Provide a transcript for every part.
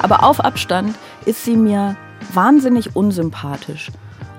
Aber auf Abstand ist sie mir wahnsinnig unsympathisch.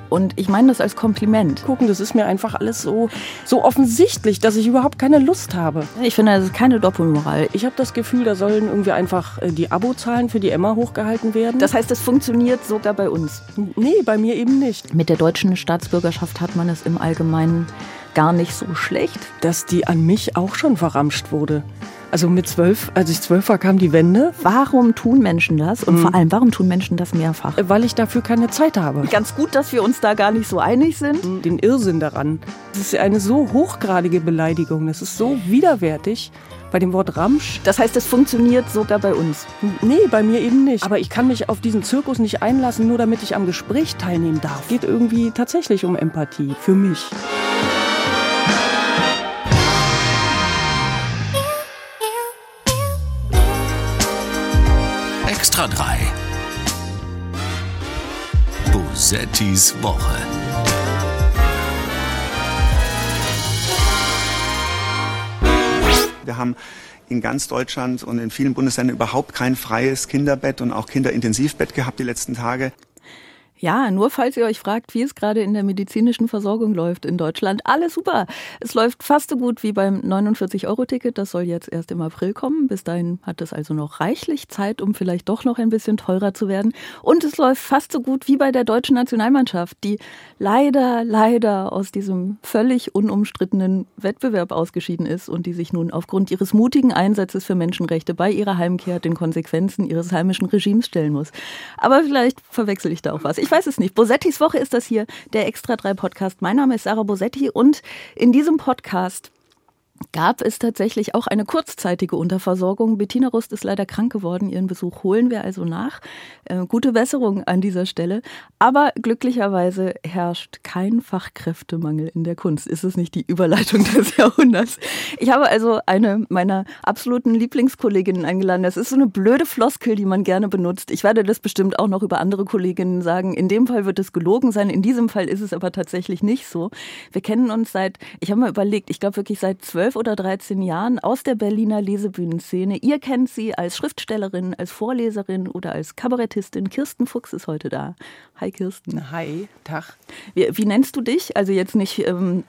Und ich meine das als Kompliment. Gucken, das ist mir einfach alles so, so offensichtlich, dass ich überhaupt keine Lust habe. Ich finde, das ist keine Doppelmoral. Ich habe das Gefühl, da sollen irgendwie einfach äh, die Abozahlen für die Emma hochgehalten werden. Das heißt, es funktioniert sogar bei uns. Nee, bei mir eben nicht. Mit der deutschen Staatsbürgerschaft hat man es im Allgemeinen gar nicht so schlecht. Dass die an mich auch schon verramscht wurde. Also mit zwölf, als ich zwölf war, kam die Wende. Warum tun Menschen das? Und mhm. vor allem, warum tun Menschen das mehrfach? Weil ich dafür keine Zeit habe. Ganz gut, dass wir uns da gar nicht so einig sind. Mhm. Den Irrsinn daran. Das ist eine so hochgradige Beleidigung. Das ist so widerwärtig. Bei dem Wort Ramsch. Das heißt, es funktioniert sogar bei uns. Nee, bei mir eben nicht. Aber ich kann mich auf diesen Zirkus nicht einlassen, nur damit ich am Gespräch teilnehmen darf. Geht irgendwie tatsächlich um Empathie. Für mich. Extra 3. Bosettis Woche. Wir haben in ganz Deutschland und in vielen Bundesländern überhaupt kein freies Kinderbett und auch Kinderintensivbett gehabt die letzten Tage. Ja, nur falls ihr euch fragt, wie es gerade in der medizinischen Versorgung läuft in Deutschland. Alles super. Es läuft fast so gut wie beim 49-Euro-Ticket. Das soll jetzt erst im April kommen. Bis dahin hat es also noch reichlich Zeit, um vielleicht doch noch ein bisschen teurer zu werden. Und es läuft fast so gut wie bei der deutschen Nationalmannschaft, die leider, leider aus diesem völlig unumstrittenen Wettbewerb ausgeschieden ist und die sich nun aufgrund ihres mutigen Einsatzes für Menschenrechte bei ihrer Heimkehr den Konsequenzen ihres heimischen Regimes stellen muss. Aber vielleicht verwechsel ich da auch was. Ich ich weiß es nicht. Bosettis Woche ist das hier, der Extra 3 Podcast. Mein Name ist Sarah Bosetti und in diesem Podcast gab es tatsächlich auch eine kurzzeitige Unterversorgung. Bettina Rust ist leider krank geworden. Ihren Besuch holen wir also nach. Äh, gute Besserung an dieser Stelle. Aber glücklicherweise herrscht kein Fachkräftemangel in der Kunst. Ist es nicht die Überleitung des Jahrhunderts? Ich habe also eine meiner absoluten Lieblingskolleginnen eingeladen. Das ist so eine blöde Floskel, die man gerne benutzt. Ich werde das bestimmt auch noch über andere Kolleginnen sagen. In dem Fall wird es gelogen sein. In diesem Fall ist es aber tatsächlich nicht so. Wir kennen uns seit, ich habe mal überlegt, ich glaube wirklich seit zwölf 12 oder 13 Jahren aus der Berliner Lesebühnenszene. Ihr kennt sie als Schriftstellerin, als Vorleserin oder als Kabarettistin. Kirsten Fuchs ist heute da. Hi Kirsten. Hi, Tag. Wie, wie nennst du dich? Also jetzt nicht... Ähm,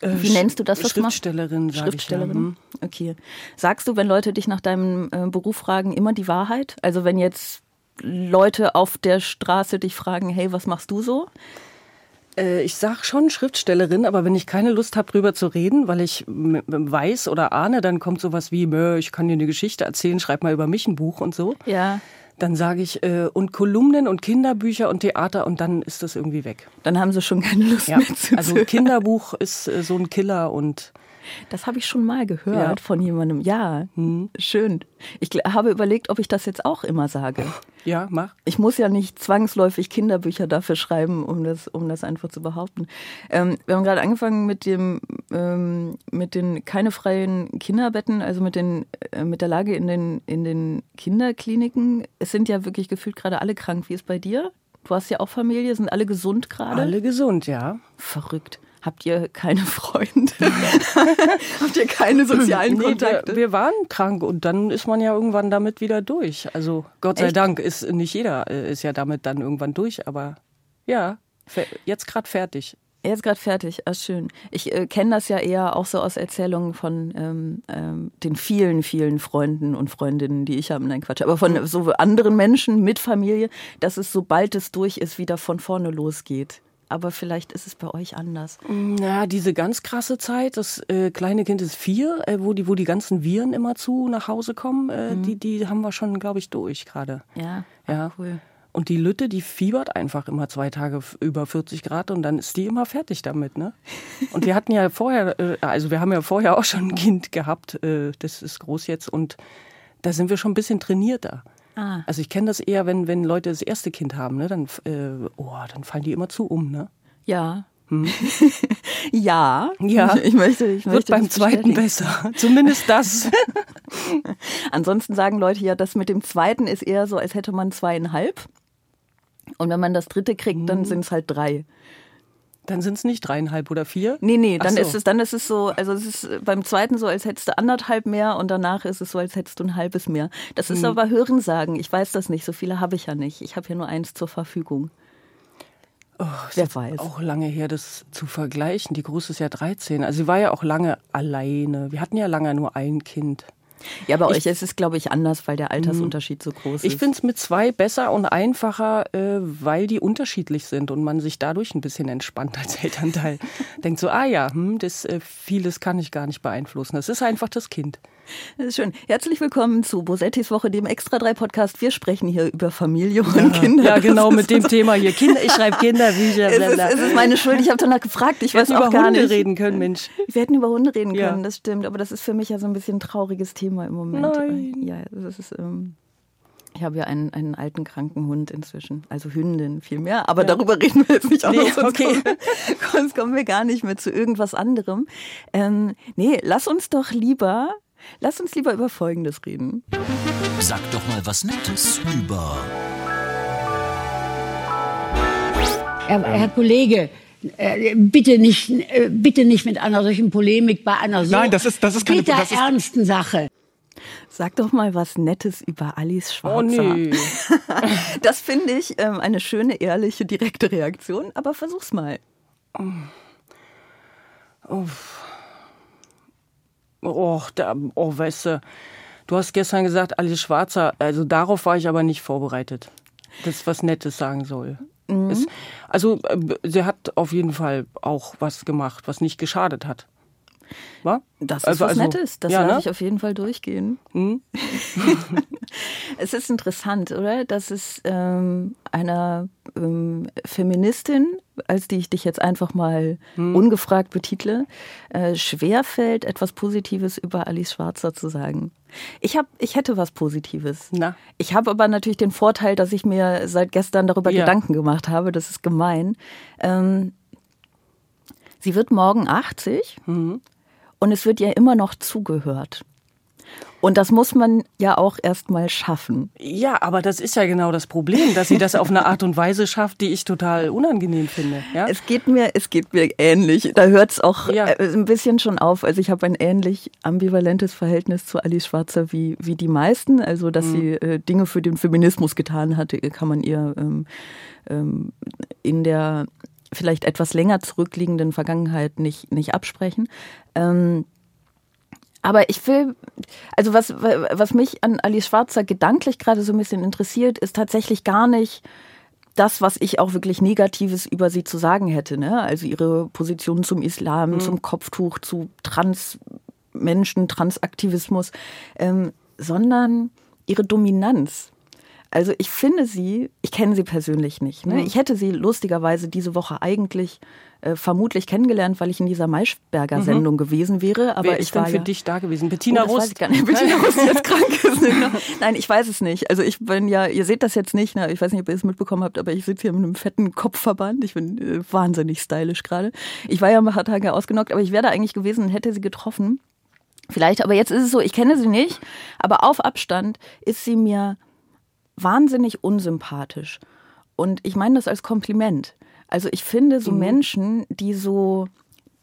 äh, wie nennst du das? Was Schriftstellerin. Sag Schriftstellerin. Ich, ja. Okay. Sagst du, wenn Leute dich nach deinem äh, Beruf fragen, immer die Wahrheit? Also wenn jetzt Leute auf der Straße dich fragen, hey, was machst du so? Äh, ich sag schon Schriftstellerin, aber wenn ich keine Lust habe, drüber zu reden, weil ich weiß oder ahne, dann kommt sowas wie, ich kann dir eine Geschichte erzählen, schreib mal über mich ein Buch und so. Ja. Dann sage ich, äh, und Kolumnen und Kinderbücher und Theater und dann ist das irgendwie weg. Dann haben sie schon keine Lust ja. mehr zu Also Kinderbuch ist äh, so ein Killer und das habe ich schon mal gehört ja. von jemandem. Ja, hm. schön. Ich habe überlegt, ob ich das jetzt auch immer sage. Ja, mach. Ich muss ja nicht zwangsläufig Kinderbücher dafür schreiben, um das, um das einfach zu behaupten. Ähm, wir haben gerade angefangen mit dem, ähm, mit den keine freien Kinderbetten, also mit den, äh, mit der Lage in den, in den Kinderkliniken. Es sind ja wirklich gefühlt gerade alle krank. Wie ist bei dir? Du hast ja auch Familie, sind alle gesund gerade? Alle gesund, ja. Verrückt. Habt ihr keine Freunde? Habt ihr keine sozialen nee, Kontakte? Wir, wir, waren krank und dann ist man ja irgendwann damit wieder durch. Also Gott sei Echt? Dank ist nicht jeder äh, ist ja damit dann irgendwann durch, aber ja, jetzt gerade fertig. Jetzt gerade fertig, ah, schön. Ich äh, kenne das ja eher auch so aus Erzählungen von ähm, ähm, den vielen, vielen Freunden und Freundinnen, die ich habe. Nein, Quatsch. Aber von so anderen Menschen mit Familie, dass es, sobald es durch ist, wieder von vorne losgeht aber vielleicht ist es bei euch anders. Ja, diese ganz krasse Zeit, das äh, kleine Kind ist vier, äh, wo, die, wo die ganzen Viren immer zu nach Hause kommen, äh, mhm. die, die haben wir schon, glaube ich, durch gerade. Ja, ja. cool. Und die Lütte, die fiebert einfach immer zwei Tage über 40 Grad und dann ist die immer fertig damit, ne? Und wir hatten ja vorher, äh, also wir haben ja vorher auch schon ein Kind gehabt, äh, das ist groß jetzt und da sind wir schon ein bisschen trainierter. Ah. Also ich kenne das eher, wenn, wenn Leute das erste Kind haben, ne, dann, äh, oh, dann fallen die immer zu um, ne? Ja. Hm. ja. Ja. Ich möchte, ich möchte Wird beim zweiten besser. Zumindest das. Ansonsten sagen Leute ja, das mit dem zweiten ist eher so, als hätte man zweieinhalb. Und wenn man das dritte kriegt, dann hm. sind es halt drei. Dann sind es nicht dreieinhalb oder vier? Nee, nee, dann so. ist es, dann ist es so, also es ist beim zweiten so, als hättest du anderthalb mehr und danach ist es so, als hättest du ein halbes mehr. Das ist aber Hörensagen. Ich weiß das nicht. So viele habe ich ja nicht. Ich habe ja nur eins zur Verfügung. Wer weiß. Auch lange her, das zu vergleichen. Die Große ist ja 13. Also sie war ja auch lange alleine. Wir hatten ja lange nur ein Kind. Ja, bei euch ist es, glaube ich, anders, weil der Altersunterschied so groß ist. Ich finde es mit zwei besser und einfacher, äh, weil die unterschiedlich sind und man sich dadurch ein bisschen entspannt als Elternteil. Denkt so, ah ja, hm, das äh, vieles kann ich gar nicht beeinflussen. Das ist einfach das Kind. Das ist schön. Herzlich willkommen zu Bosettis Woche, dem Extra 3 Podcast. Wir sprechen hier über Familie und Kinder. Ja, genau, mit ist- dem Thema hier. Kinder, ich schreibe Kinderbücher. Es Bla, ist, bla. es ist meine Schuld. Ich habe danach gefragt. Ich Wir weiß hätten auch über gar Hunde nicht. reden können, Mensch. Wir hätten über Hunde reden Ja. können, das stimmt. Aber das ist für mich ja so ein bisschen ein trauriges Thema im Moment. Nein. Ja, das ist. Ähm, ich habe ja einen, einen alten kranken Hund inzwischen, also Hündin viel mehr. Aber darüber reden wir jetzt nicht auch Nee, noch. Sonst, okay. kommen, sonst kommen wir gar nicht mehr zu irgendwas anderem. Ähm, nee, lass uns doch lieber, lass uns lieber über Folgendes reden. Sag doch mal was Nettes über Herr, Herr Kollege, äh, bitte nicht, äh, bitte nicht mit einer solchen Polemik bei einer so Nein, das ist- das ist keine- bitter das ist- ernsten Sache. Sag doch mal was Nettes über Alice Schwarzer. Oh nee. Das finde ich ähm, eine schöne, ehrliche, direkte Reaktion, aber versuch's mal. Oh, da, oh, weißt du, du hast gestern gesagt, Alice Schwarzer, also darauf war ich aber nicht vorbereitet, dass was Nettes sagen soll. Mhm. Es, also, äh, sie hat auf jeden Fall auch was gemacht, was nicht geschadet hat. Wa? Das ist Also- was also, Nettes. Das ja, ne? ich auf jeden Fall durchgehen. Hm? es ist interessant, oder? Dass es ähm, einer ähm, Feministin, als die ich dich jetzt einfach mal Hm. ungefragt betitle, äh, schwerfällt, etwas Positives über Alice Schwarzer zu sagen. Ich, hab, ich hätte was Positives. Na? Ich habe aber natürlich den Vorteil, dass ich mir seit gestern darüber Ja. Gedanken gemacht habe. Das ist gemein. Ähm, sie wird morgen 80 Mhm. Und es wird ihr immer noch zugehört. Und das muss man ja auch erst mal schaffen. Ja, aber das ist ja genau das Problem, dass sie das auf eine Art und Weise schafft, die ich total unangenehm finde. Ja? Es geht mir, es geht mir ähnlich. Da hört es auch Ja. äh, ein bisschen schon auf. Also ich habe ein ähnlich ambivalentes Verhältnis zu Alice Schwarzer wie, wie die meisten. Also dass sie äh, Dinge für den Feminismus getan hatte, kann man ihr ähm, ähm, in der vielleicht etwas länger zurückliegenden Vergangenheit nicht, nicht absprechen. Ähm, aber ich will, also was, was mich an Alice Schwarzer gedanklich gerade so ein bisschen interessiert, ist tatsächlich gar nicht das, was ich auch wirklich Negatives über sie zu sagen hätte. Ne? Also ihre Position zum Islam, zum Kopftuch, zu Transmenschen, Transaktivismus, ähm, sondern ihre Dominanz. Also ich finde sie, ich kenne sie persönlich nicht. Ne? Ich hätte sie lustigerweise diese Woche eigentlich äh, vermutlich kennengelernt, weil ich in dieser Maischberger-Sendung gewesen wäre. Aber Wer ich ist denn war für ja, dich da gewesen? Bettina oh, Rust? Ich. Bettina Rust, jetzt krank ist. Genau. Nein, ich weiß es nicht. Also ich bin ja, ihr seht das jetzt nicht, ne? ich weiß nicht, ob ihr es mitbekommen habt, aber ich sitze hier mit einem fetten Kopfverband. Ich bin äh, wahnsinnig stylisch gerade. Ich war ja ein paar Tage ausgenockt, aber ich wäre da eigentlich gewesen und hätte sie getroffen. Vielleicht, aber jetzt ist es so, ich kenne sie nicht, aber auf Abstand ist sie mir wahnsinnig unsympathisch. Und ich meine das als Kompliment. Also ich finde so Menschen, die so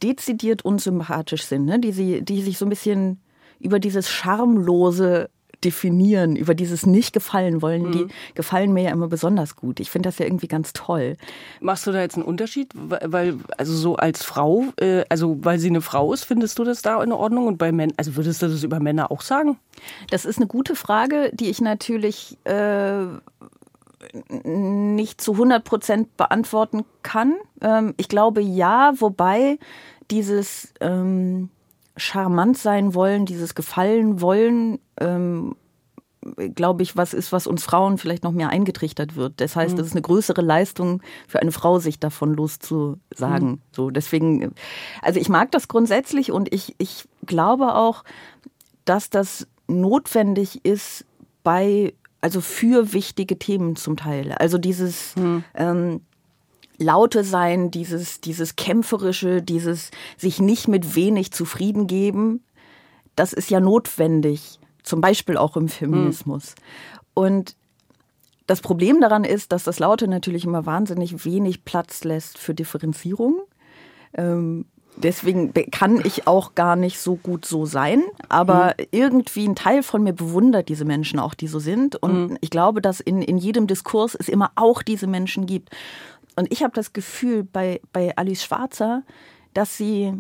dezidiert unsympathisch sind, ne? die, sie, die sich so ein bisschen über dieses Schamlose definieren, über dieses nicht gefallen wollen, die gefallen mir ja immer besonders gut. Ich finde das ja irgendwie ganz toll. Machst du da jetzt einen Unterschied? Weil, also so als Frau, äh, also weil sie eine Frau ist, findest du das da in Ordnung? Und bei Männern, also würdest du das über Männer auch sagen? Das ist eine gute Frage, die ich natürlich äh, nicht zu 100 Prozent beantworten kann. Ähm, ich glaube ja, wobei dieses ähm, charmant sein wollen, dieses gefallen wollen, ähm, glaube ich, was ist, was uns Frauen vielleicht noch mehr eingetrichtert wird. Das heißt, es ist eine größere Leistung für eine Frau, sich davon loszusagen. So, deswegen, also ich mag das grundsätzlich und ich, ich glaube auch, dass das notwendig ist bei, also für wichtige Themen zum Teil. Also dieses ähm, laute sein, dieses, dieses kämpferische, dieses sich nicht mit wenig zufrieden geben, das ist ja notwendig, zum Beispiel auch im Feminismus. Und das Problem daran ist, dass das Laute natürlich immer wahnsinnig wenig Platz lässt für Differenzierung. Ähm, deswegen kann ich auch gar nicht so gut so sein, aber mhm. irgendwie ein Teil von mir bewundert diese Menschen auch, die so sind. Und mhm. ich glaube, dass in, in jedem Diskurs es immer auch diese Menschen gibt. Und ich habe das Gefühl bei, bei Alice Schwarzer, dass sie,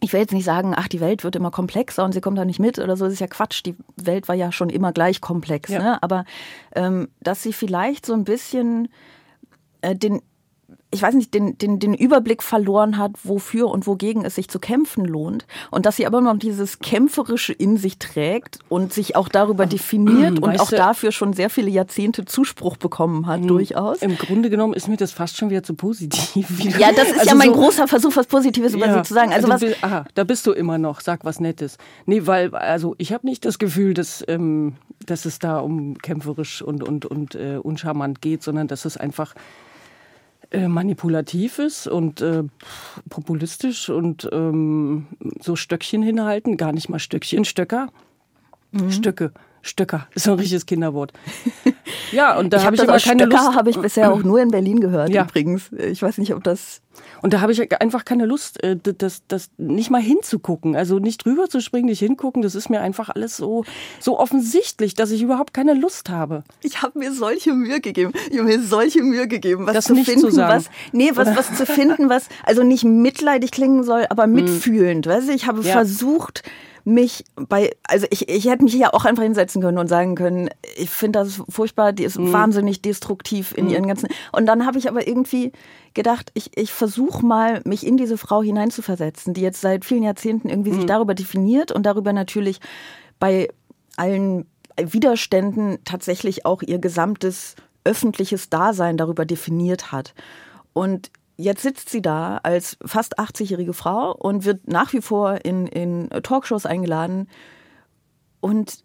ich will jetzt nicht sagen, ach, die Welt wird immer komplexer und sie kommt da nicht mit oder so, das ist ja Quatsch. Die Welt war ja schon immer gleich komplex. Ja. Ne? Aber ähm, dass sie vielleicht so ein bisschen äh, den ich weiß nicht, den, den, den Überblick verloren hat, wofür und wogegen es sich zu kämpfen lohnt. Und dass sie aber noch dieses Kämpferische in sich trägt und sich auch darüber definiert und auch dafür schon sehr viele Jahrzehnte Zuspruch bekommen hat, hm, durchaus. Im Grunde genommen ist mir das fast schon wieder zu positiv. Ja, das ist also ja mein so, großer Versuch, was Positives über ja, sie zu sagen. Also, was, aha, da bist du immer noch, sag was Nettes. Nee, weil, also ich habe nicht das Gefühl, dass, ähm, dass es da um kämpferisch und, und, und äh, uncharmant geht, sondern dass es einfach äh, manipulativ ist und äh, populistisch und ähm, so Stöckchen hinhalten, gar nicht mal Stöckchen, Stöcker, mhm. Stöcke. Stöcker ist so ein richtiges Kinderwort. Ja, und da habe ich, hab ich aber keine Stöcker Lust. habe ich bisher auch nur in Berlin gehört ja. übrigens. Ich weiß nicht, ob das und da habe ich einfach keine Lust, äh, das, das nicht mal hinzugucken. Also nicht drüber zu springen, nicht hingucken. Das ist mir einfach alles so, so offensichtlich, dass ich überhaupt keine Lust habe. Ich habe mir solche Mühe gegeben. Ich habe mir solche Mühe gegeben, was das zu finden, zu was, nee, was, was zu finden, was also nicht mitleidig klingen soll, aber hm. mitfühlend. Weißt du, ich habe ja. versucht, mich bei, also ich, ich hätte mich hier auch einfach hinsetzen können und sagen können, ich finde das furchtbar, die ist mhm. wahnsinnig destruktiv in mhm. ihren ganzen. Und dann habe ich aber irgendwie gedacht, ich, ich versuche mal, mich in diese Frau hineinzuversetzen, die jetzt seit vielen Jahrzehnten irgendwie mhm. sich darüber definiert und darüber natürlich bei allen Widerständen tatsächlich auch ihr gesamtes öffentliches Dasein darüber definiert hat. Und Jetzt sitzt sie da als fast 80-jährige Frau und wird nach wie vor in, in Talkshows eingeladen und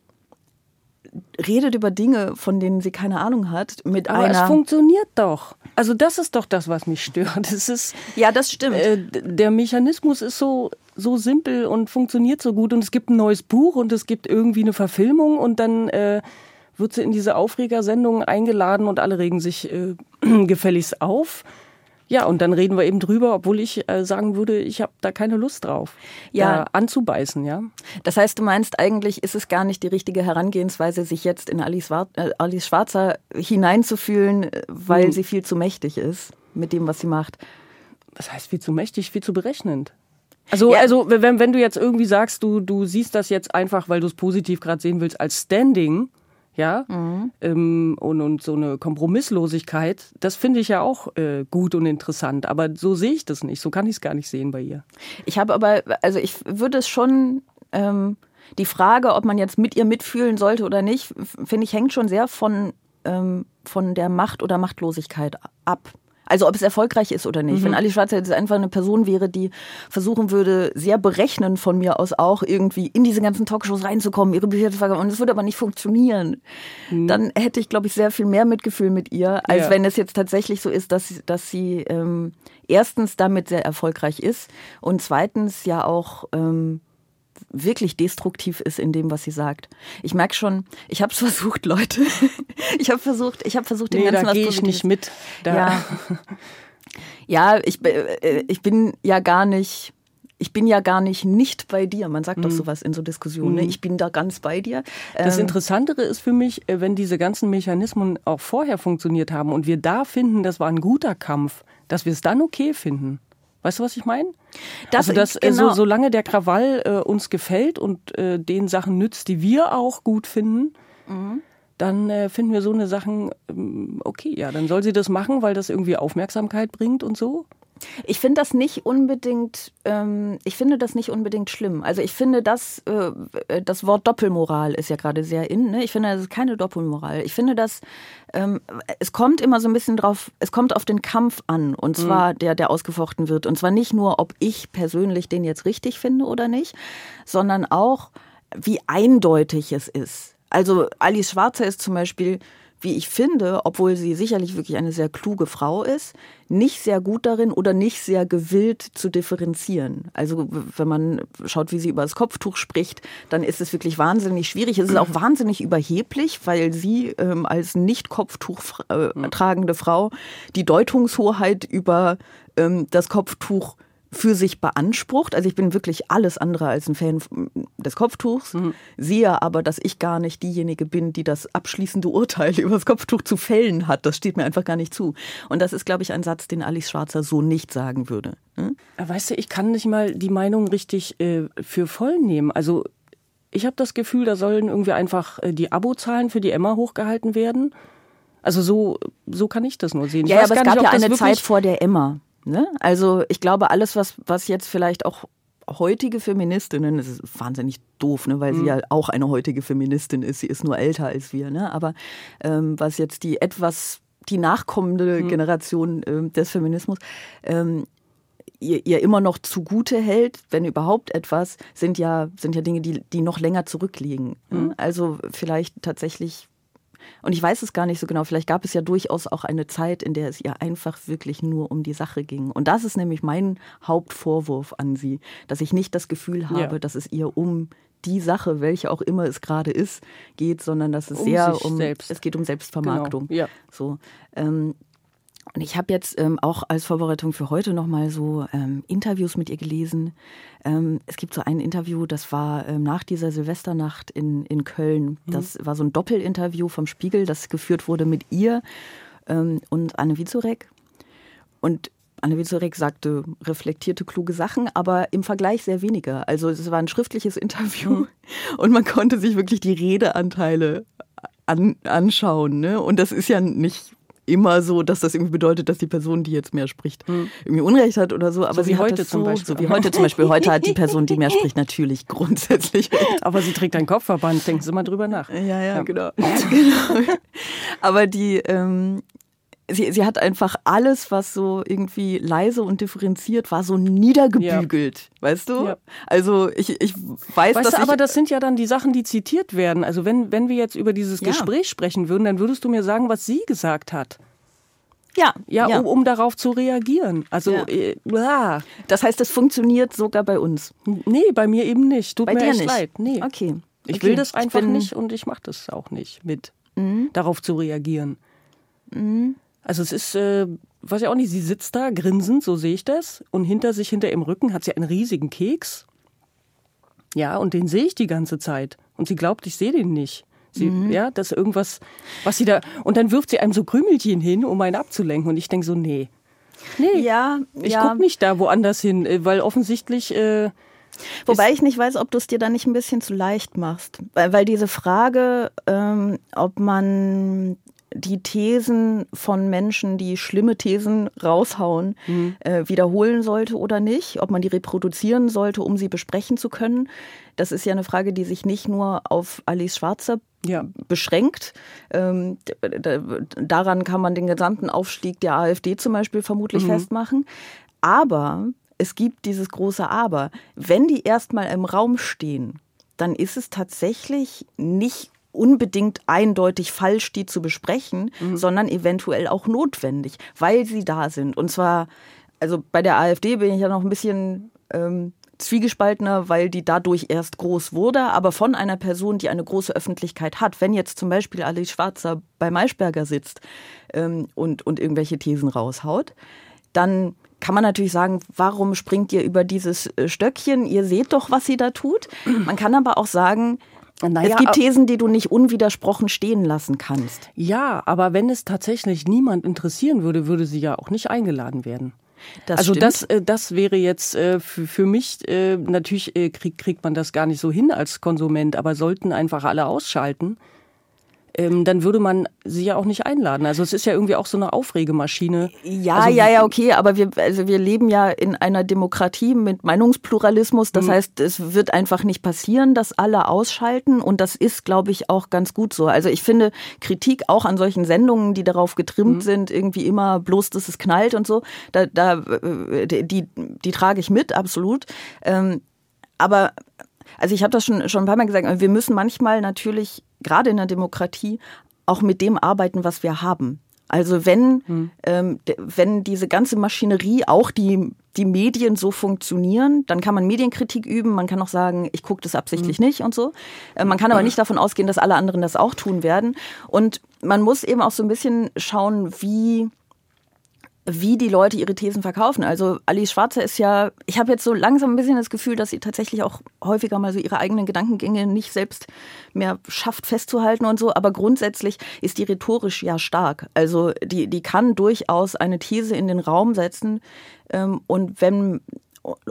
redet über Dinge, von denen sie keine Ahnung hat, mit Aber einer. Es funktioniert doch. Also das ist doch das, was mich stört. Das ist ja, das stimmt. Äh, der Mechanismus ist so so simpel und funktioniert so gut und es gibt ein neues Buch und es gibt irgendwie eine Verfilmung und dann äh, wird sie in diese Aufregersendungen eingeladen und alle regen sich äh, gefälligst auf. Ja, und dann reden wir eben drüber, obwohl ich äh, sagen würde, ich habe da keine Lust drauf, ja. anzubeißen, ja. Das heißt, du meinst, eigentlich ist es gar nicht die richtige Herangehensweise, sich jetzt in Alice, War äh, Alice Schwarzer hineinzufühlen, weil hm. sie viel zu mächtig ist mit dem, was sie macht. Was heißt viel zu mächtig, viel zu berechnend? Also, ja. also wenn, wenn du jetzt irgendwie sagst, du, du siehst das jetzt einfach, weil du es positiv gerade sehen willst, als Standing, ja, mhm. ähm, und, und so eine Kompromisslosigkeit, das finde ich ja auch äh, gut und interessant. Aber so sehe ich das nicht, so kann ich es gar nicht sehen bei ihr. Ich habe aber, also ich würde es schon, ähm, die Frage, ob man jetzt mit ihr mitfühlen sollte oder nicht, finde ich, hängt schon sehr von, ähm, von der Macht oder Machtlosigkeit ab. Also ob es erfolgreich ist oder nicht. Mhm. Wenn Ali Schwarzer jetzt einfach eine Person wäre, die versuchen würde, sehr berechnend von mir aus auch irgendwie in diese ganzen Talkshows reinzukommen, ihre Bücher zu verkaufen, und es würde aber nicht funktionieren, mhm. dann hätte ich, glaube ich, sehr viel mehr Mitgefühl mit ihr, als ja. wenn es jetzt tatsächlich so ist, dass, dass sie ähm, erstens damit sehr erfolgreich ist und zweitens ja auch ähm, wirklich destruktiv ist in dem, was sie sagt. Ich merke schon, ich habe es versucht, Leute. Ich habe versucht, ich habe versucht, den nee, ganzen da was ich nicht mit. Da. Ja, ja ich, äh, ich bin ja gar nicht. Ich bin ja gar nicht nicht bei dir. Man sagt mhm. doch sowas in so Diskussionen. Mhm. Ich bin da ganz bei dir. Das ähm, Interessantere ist für mich, äh, wenn diese ganzen Mechanismen auch vorher funktioniert haben und wir da finden, das war ein guter Kampf, dass wir es dann okay finden. Weißt du, was ich meine? Das, also, dass äh, genau. so, solange der Krawall äh, uns gefällt und äh, den Sachen nützt, die wir auch gut finden, mhm. dann äh, finden wir so eine Sachen ähm, okay. Ja, dann soll sie das machen, weil das irgendwie Aufmerksamkeit bringt und so. Ich finde das nicht unbedingt, ähm, ich finde das nicht unbedingt schlimm. Also ich finde das, äh, das Wort Doppelmoral ist ja gerade sehr in. Ne? Ich finde, das ist keine Doppelmoral. Ich finde das, ähm, es kommt immer so ein bisschen drauf, es kommt auf den Kampf an. Und mhm. zwar mhm. der, der ausgefochten wird. Und zwar nicht nur, ob ich persönlich den jetzt richtig finde oder nicht, sondern auch, wie eindeutig es ist. Also Alice Schwarzer ist zum Beispiel wie ich finde, obwohl sie sicherlich wirklich eine sehr kluge Frau ist, nicht sehr gut darin oder nicht sehr gewillt zu differenzieren. Also wenn man schaut, wie sie über das Kopftuch spricht, dann ist es wirklich wahnsinnig schwierig. Es ist auch wahnsinnig überheblich, weil sie ähm, als nicht Kopftuch äh, tragende Frau die Deutungshoheit über ähm, das Kopftuch für sich beansprucht. Also ich bin wirklich alles andere als ein Fan des Kopftuchs, mhm. sehe aber, dass ich gar nicht diejenige bin, die das abschließende Urteil über das Kopftuch zu fällen hat. Das steht mir einfach gar nicht zu. Und das ist, glaube ich, ein Satz, den Alice Schwarzer so nicht sagen würde. Hm? Weißt du, ich kann nicht mal die Meinung richtig äh, für voll nehmen. Also ich habe das Gefühl, da sollen irgendwie einfach äh, die Abozahlen für die Emma hochgehalten werden. Also so, so kann ich das nur sehen. Ja, aber es gab nicht, ja eine Zeit vor der Emma. Ne? Also ich glaube, alles, was, was jetzt vielleicht auch heutige Feministinnen, das ist wahnsinnig doof, ne, weil mhm. sie ja auch eine heutige Feministin ist, sie ist nur älter als wir, ne? aber ähm, was jetzt die etwas, die nachkommende mhm. Generation äh, des Feminismus ähm, ihr, ihr immer noch zugute hält, wenn überhaupt etwas, sind ja, sind ja Dinge, die, die noch länger zurückliegen. Ne? Mhm. Also vielleicht tatsächlich und ich weiß es gar nicht so genau. Vielleicht gab es ja durchaus auch eine Zeit, in der es ihr einfach wirklich nur um die Sache ging. Und das ist nämlich mein Hauptvorwurf an sie, dass ich nicht das Gefühl habe, ja. dass es ihr um die Sache, welche auch immer es gerade ist, geht, sondern dass es um sehr um selbst. es geht um Selbstvermarktung. Genau. Ja. So. Ähm, und ich habe jetzt ähm, auch als Vorbereitung für heute nochmal so ähm, Interviews mit ihr gelesen. Ähm, es gibt so ein Interview, das war ähm, nach dieser Silvesternacht in, in Köln. Mhm. Das war so ein Doppelinterview vom Spiegel, das geführt wurde mit ihr ähm, und Anne Wizurek. Und Anne Wizurek sagte reflektierte, kluge Sachen, aber im Vergleich sehr weniger. Also es war ein schriftliches Interview mhm. und man konnte sich wirklich die Redeanteile an, anschauen. Ne? Und das ist ja nicht immer so, dass das irgendwie bedeutet, dass die Person, die jetzt mehr spricht, hm. irgendwie Unrecht hat oder so. Aber so sie heute so, zum Beispiel. So wie heute zum Beispiel. Heute hat die Person, die mehr spricht, natürlich grundsätzlich recht. Aber sie trägt einen Kopfverband, denken Sie mal drüber nach. Ja, ja, ja. genau. genau. Aber die, ähm, sie, sie hat einfach alles, was so irgendwie leise und differenziert war, so niedergebügelt, ja. weißt du? Ja. Also ich, ich weiß, weißt dass du, aber das sind ja dann die Sachen, die zitiert werden. Also wenn, wenn wir jetzt über dieses ja. Gespräch sprechen würden, dann würdest du mir sagen, was sie gesagt hat. Ja, ja, ja. Um, um, darauf zu reagieren. Also, ja. äh, das heißt, es funktioniert sogar bei uns. Nee, bei mir eben nicht. Tut bei mir dir echt nicht. leid. Nee. Okay. Ich okay. will das einfach nicht und ich mache das auch nicht mit, mhm. darauf zu reagieren. Mhm. Also es ist, äh, weiß ich auch nicht, sie sitzt da grinsend, so sehe ich das. Und hinter sich, hinter ihrem Rücken hat sie einen riesigen Keks. Ja, und den sehe ich die ganze Zeit. Und sie glaubt, ich sehe den nicht. Sie, mhm. Ja, dass irgendwas, was sie da. Und dann wirft sie einem so Krümelchen hin, um einen abzulenken. Und ich denke so, nee. Nee. Ja, ich ja. gucke nicht da woanders hin, äh, weil offensichtlich. Äh, Wobei ich nicht weiß, ob du es dir dann nicht ein bisschen zu leicht machst. Weil, weil diese Frage, ähm, ob man die Thesen von Menschen, die schlimme Thesen raushauen, mhm. äh, wiederholen sollte oder nicht, ob man die reproduzieren sollte, um sie besprechen zu können. Das ist ja eine Frage, die sich nicht nur auf Alice Schwarzer ja. beschränkt. Ähm, daran kann man den gesamten Aufstieg der AfD zum Beispiel vermutlich mhm. festmachen. Aber es gibt dieses große Aber. Wenn die erstmal im Raum stehen, dann ist es tatsächlich nicht unbedingt eindeutig falsch, die zu besprechen, mhm. sondern eventuell auch notwendig, weil sie da sind. Und zwar, also bei der AfD bin ich ja noch ein bisschen ähm, zwiegespaltener, weil die dadurch erst groß wurde, aber von einer Person, die eine große Öffentlichkeit hat. Wenn jetzt zum Beispiel Alice Schwarzer bei Maischberger sitzt ähm, und, und irgendwelche Thesen raushaut, dann kann man natürlich sagen, warum springt ihr über dieses äh, Stöckchen? Ihr seht doch, was sie da tut. Man kann aber auch sagen, naja, es gibt Thesen, die du nicht unwidersprochen stehen lassen kannst. Ja, aber wenn es tatsächlich niemand interessieren würde, würde sie ja auch nicht eingeladen werden. Das also stimmt. das, äh, das wäre jetzt äh, für, mich, äh, natürlich kriegt man das gar nicht so hin als Konsument, aber sollten einfach alle ausschalten ähm, dann würde man sie ja auch nicht einladen. Also es ist ja irgendwie auch so eine Aufregemaschine. Ja, also, ja, ja, okay, aber wir, also wir leben ja in einer Demokratie mit Meinungspluralismus. Das mhm. heißt, es wird einfach nicht passieren, dass alle ausschalten und das ist, glaube ich, auch ganz gut so. Also ich finde Kritik auch an solchen Sendungen, die darauf getrimmt mhm. sind, irgendwie immer bloß, dass es knallt und so, da, da äh, die, die trage ich mit, absolut. Ähm, aber also ich habe das schon, schon ein paar Mal gesagt, wir müssen manchmal natürlich, gerade in der Demokratie, auch mit dem arbeiten, was wir haben. Also wenn, hm. ähm, wenn diese ganze Maschinerie, auch die, die Medien so funktionieren, dann kann man Medienkritik üben, man kann auch sagen, ich gucke das absichtlich hm. nicht und so. Äh, man kann aber nicht davon ausgehen, dass alle anderen das auch tun werden. Und man muss eben auch so ein bisschen schauen, wie wie die Leute ihre Thesen verkaufen. Also Alice Schwarzer ist ja, ich habe jetzt so langsam ein bisschen das Gefühl, dass sie tatsächlich auch häufiger mal so ihre eigenen Gedankengänge nicht selbst mehr schafft festzuhalten und so, aber grundsätzlich ist die rhetorisch ja stark. Also die, die kann durchaus eine These in den Raum setzen ähm, und wenn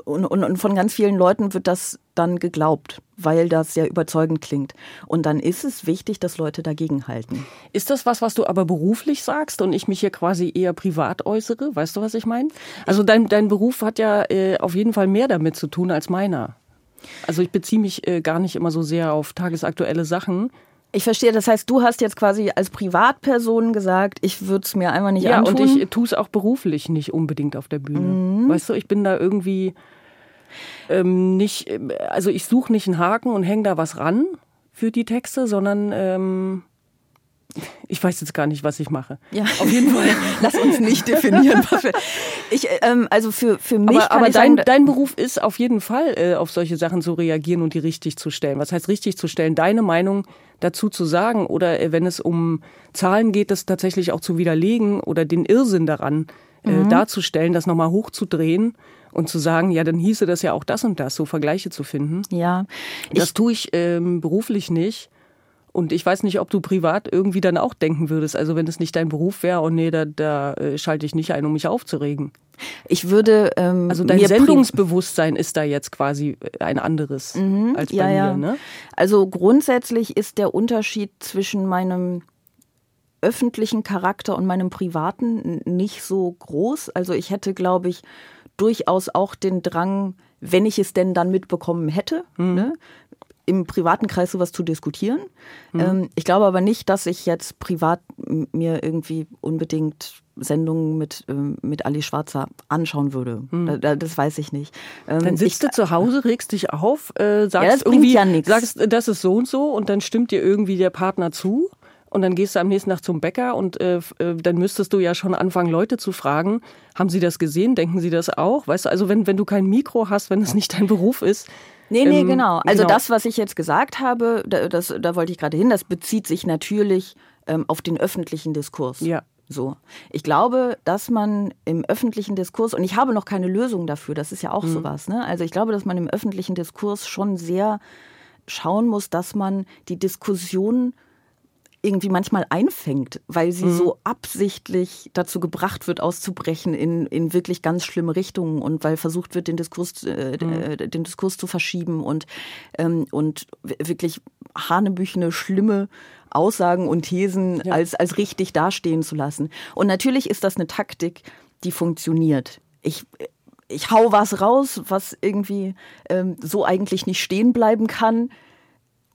und, und, und von ganz vielen Leuten wird das dann geglaubt, weil das sehr überzeugend klingt. Und dann ist es wichtig, dass Leute dagegen halten. Ist das was, was du aber beruflich sagst und ich mich hier quasi eher privat äußere? Weißt du, was ich meine? Also dein, dein Beruf hat ja äh, auf jeden Fall mehr damit zu tun als meiner. Also ich beziehe mich äh, gar nicht immer so sehr auf tagesaktuelle Sachen, ich verstehe, das heißt, du hast jetzt quasi als Privatperson gesagt, ich würde es mir einmal nicht ja, antun. Ja, und ich tue es auch beruflich nicht unbedingt auf der Bühne. Mhm. Weißt du, ich bin da irgendwie ähm, nicht, also ich suche nicht einen Haken und hänge da was ran für die Texte, sondern ähm, ich weiß jetzt gar nicht, was ich mache. Ja, auf jeden Fall. Lass uns nicht definieren. Was wir, ich, ähm, also für, für mich. Aber, aber dein, sagen, dein Beruf ist auf jeden Fall, äh, auf solche Sachen zu reagieren und die richtig zu stellen. Was heißt richtig zu stellen? Deine Meinung dazu zu sagen oder äh, wenn es um Zahlen geht, das tatsächlich auch zu widerlegen oder den Irrsinn daran äh, mhm. darzustellen, das nochmal hochzudrehen und zu sagen, ja, dann hieße das ja auch das und das, so Vergleiche zu finden. Ja. Das tue ich ähm, beruflich nicht. Und ich weiß nicht, ob du privat irgendwie dann auch denken würdest. Also wenn es nicht dein Beruf wäre, oh nee, da, da äh, schalte ich nicht ein, um mich aufzuregen. Ich würde. Ähm, also dein Sendungsbewusstsein ist da jetzt quasi ein anderes mhm, als bei ja, mir. Ja. Ne? Also grundsätzlich ist der Unterschied zwischen meinem öffentlichen Charakter und meinem privaten nicht so groß. Also ich hätte, glaube ich, durchaus auch den Drang, wenn ich es denn dann mitbekommen hätte, mhm. ne, im privaten Kreis sowas zu diskutieren. Mhm. Ähm, ich glaube aber nicht, dass ich jetzt privat mir irgendwie unbedingt Sendungen mit, ähm, mit Ali Schwarzer anschauen würde. Mhm. Da, das weiß ich nicht. Ähm, dann sitzt ich, du zu Hause, regst dich auf, äh, sagst ja, das irgendwie, ja sagst, das ist so und so und dann stimmt dir irgendwie der Partner zu und dann gehst du am nächsten Tag zum Bäcker und äh, äh, dann müsstest du ja schon anfangen, Leute zu fragen, haben sie das gesehen, denken sie das auch? Weißt du, also wenn, wenn du kein Mikro hast, wenn es nicht dein Beruf ist, Nee, nee, ähm, genau. Also genau. das, was ich jetzt gesagt habe, da, das, da wollte ich gerade hin, das bezieht sich natürlich ähm, auf den öffentlichen Diskurs. Ja. So. Ich glaube, dass man im öffentlichen Diskurs, und ich habe noch keine Lösung dafür, das ist ja auch mhm. sowas, ne? Also ich glaube, dass man im öffentlichen Diskurs schon sehr schauen muss, dass man die Diskussion irgendwie manchmal einfängt, weil sie mhm. so absichtlich dazu gebracht wird, auszubrechen in, in wirklich ganz schlimme Richtungen und weil versucht wird, den Diskurs, äh, mhm. Äh, den Diskurs zu verschieben und, ähm, und wirklich hanebüchene, schlimme Aussagen und Thesen ja. als, als richtig dastehen zu lassen. Und natürlich ist das eine Taktik, die funktioniert. Ich, ich hau was raus, was irgendwie ähm, so eigentlich nicht stehen bleiben kann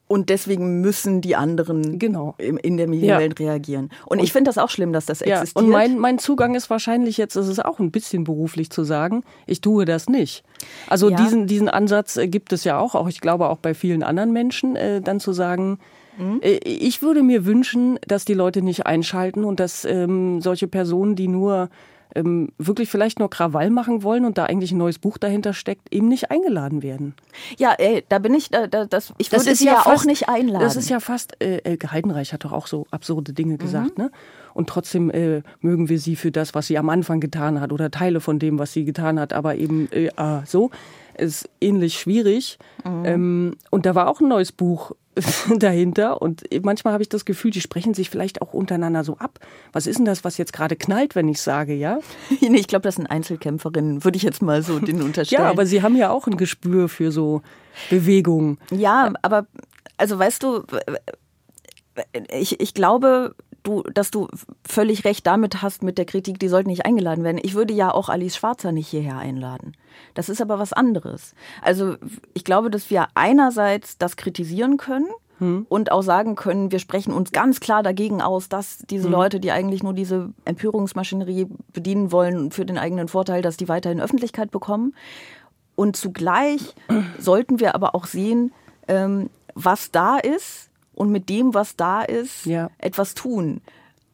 und deswegen müssen die anderen genau. in der Medienwelt ja. reagieren. Und, und ich finde das auch schlimm, dass das ja. existiert. Und mein, mein Zugang ist wahrscheinlich jetzt, ist es auch ein bisschen beruflich zu sagen, ich tue das nicht. Also ja. diesen, diesen Ansatz äh, gibt es ja auch, auch ich glaube auch bei vielen anderen Menschen, äh, dann zu sagen, mhm. äh, ich würde mir wünschen, dass die Leute nicht einschalten und dass ähm, solche Personen, die nur ähm, wirklich vielleicht nur Krawall machen wollen und da eigentlich ein neues Buch dahinter steckt, eben nicht eingeladen werden. Ja, ey, da bin ich, da, das, ich würde das sie ja, ja fast, auch nicht einladen. Das ist ja fast, äh, Elke Heidenreich hat doch auch so absurde Dinge mhm. gesagt, ne? Und trotzdem äh, mögen wir sie für das, was sie am Anfang getan hat oder Teile von dem, was sie getan hat, aber eben äh, äh so ist ähnlich schwierig. Mhm. Ähm, und da war auch ein neues Buch dahinter. Und manchmal habe ich das Gefühl, die sprechen sich vielleicht auch untereinander so ab. Was ist denn das, was jetzt gerade knallt, wenn ich sage, ja? ich glaube, das sind Einzelkämpferinnen, würde ich jetzt mal so den unterstellen. ja, aber sie haben ja auch ein Gespür für so Bewegungen. Ja, aber also weißt du, ich, ich glaube, du, dass du völlig recht damit hast mit der Kritik, die sollten nicht eingeladen werden. Ich würde ja auch Alice Schwarzer nicht hierher einladen. Das ist aber was anderes. Also ich glaube, dass wir einerseits das kritisieren können hm. und auch sagen können, wir sprechen uns ganz klar dagegen aus, dass diese hm. Leute, die eigentlich nur diese Empörungsmaschinerie bedienen wollen für den eigenen Vorteil, dass die weiterhin Öffentlichkeit bekommen. Und zugleich sollten wir aber auch sehen, ähm, was da ist und mit dem, was da ist, ja. etwas tun.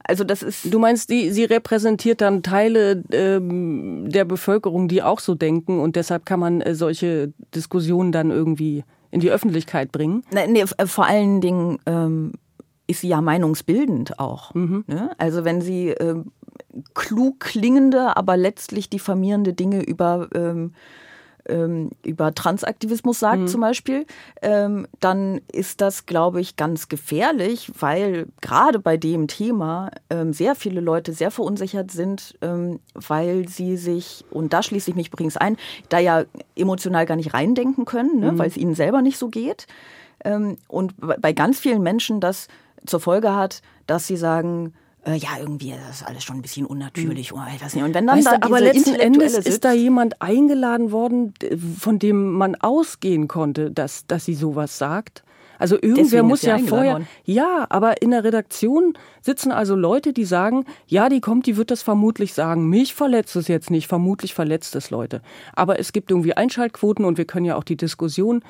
Also das ist. Du meinst, die, sie repräsentiert dann Teile ähm, der Bevölkerung, die auch so denken und deshalb kann man äh, solche Diskussionen dann irgendwie in die Öffentlichkeit bringen? Nee, nee, äh, vor allen Dingen ähm, ist sie ja meinungsbildend auch. Mhm. Ne? Also wenn sie äh, klug klingende, aber letztlich diffamierende Dinge über ähm, ähm, über Transaktivismus sagt mhm. zum Beispiel, ähm, dann ist das, glaube ich, ganz gefährlich, weil gerade bei dem Thema ähm, sehr viele Leute sehr verunsichert sind, ähm, weil sie sich, und da schließe ich mich übrigens ein, da ja emotional gar nicht reindenken können, ne, mhm. weil es ihnen selber nicht so geht. Ähm, und bei ganz vielen Menschen das zur Folge hat, dass sie sagen, äh, ja, irgendwie, das ist alles schon ein bisschen unnatürlich. Mhm. Ich weiß nicht. Und wenn dann, weißt dann du, aber letzten Endes ist da jemand eingeladen worden, von dem man ausgehen konnte, dass, dass sie sowas sagt. Also irgendwer muss ja vorher. Worden. Ja, aber in der Redaktion sitzen also Leute, die sagen, ja, die kommt, die wird das vermutlich sagen. Mich verletzt es jetzt nicht, vermutlich verletzt es Leute. Aber es gibt irgendwie Einschaltquoten und wir können ja auch die Diskussion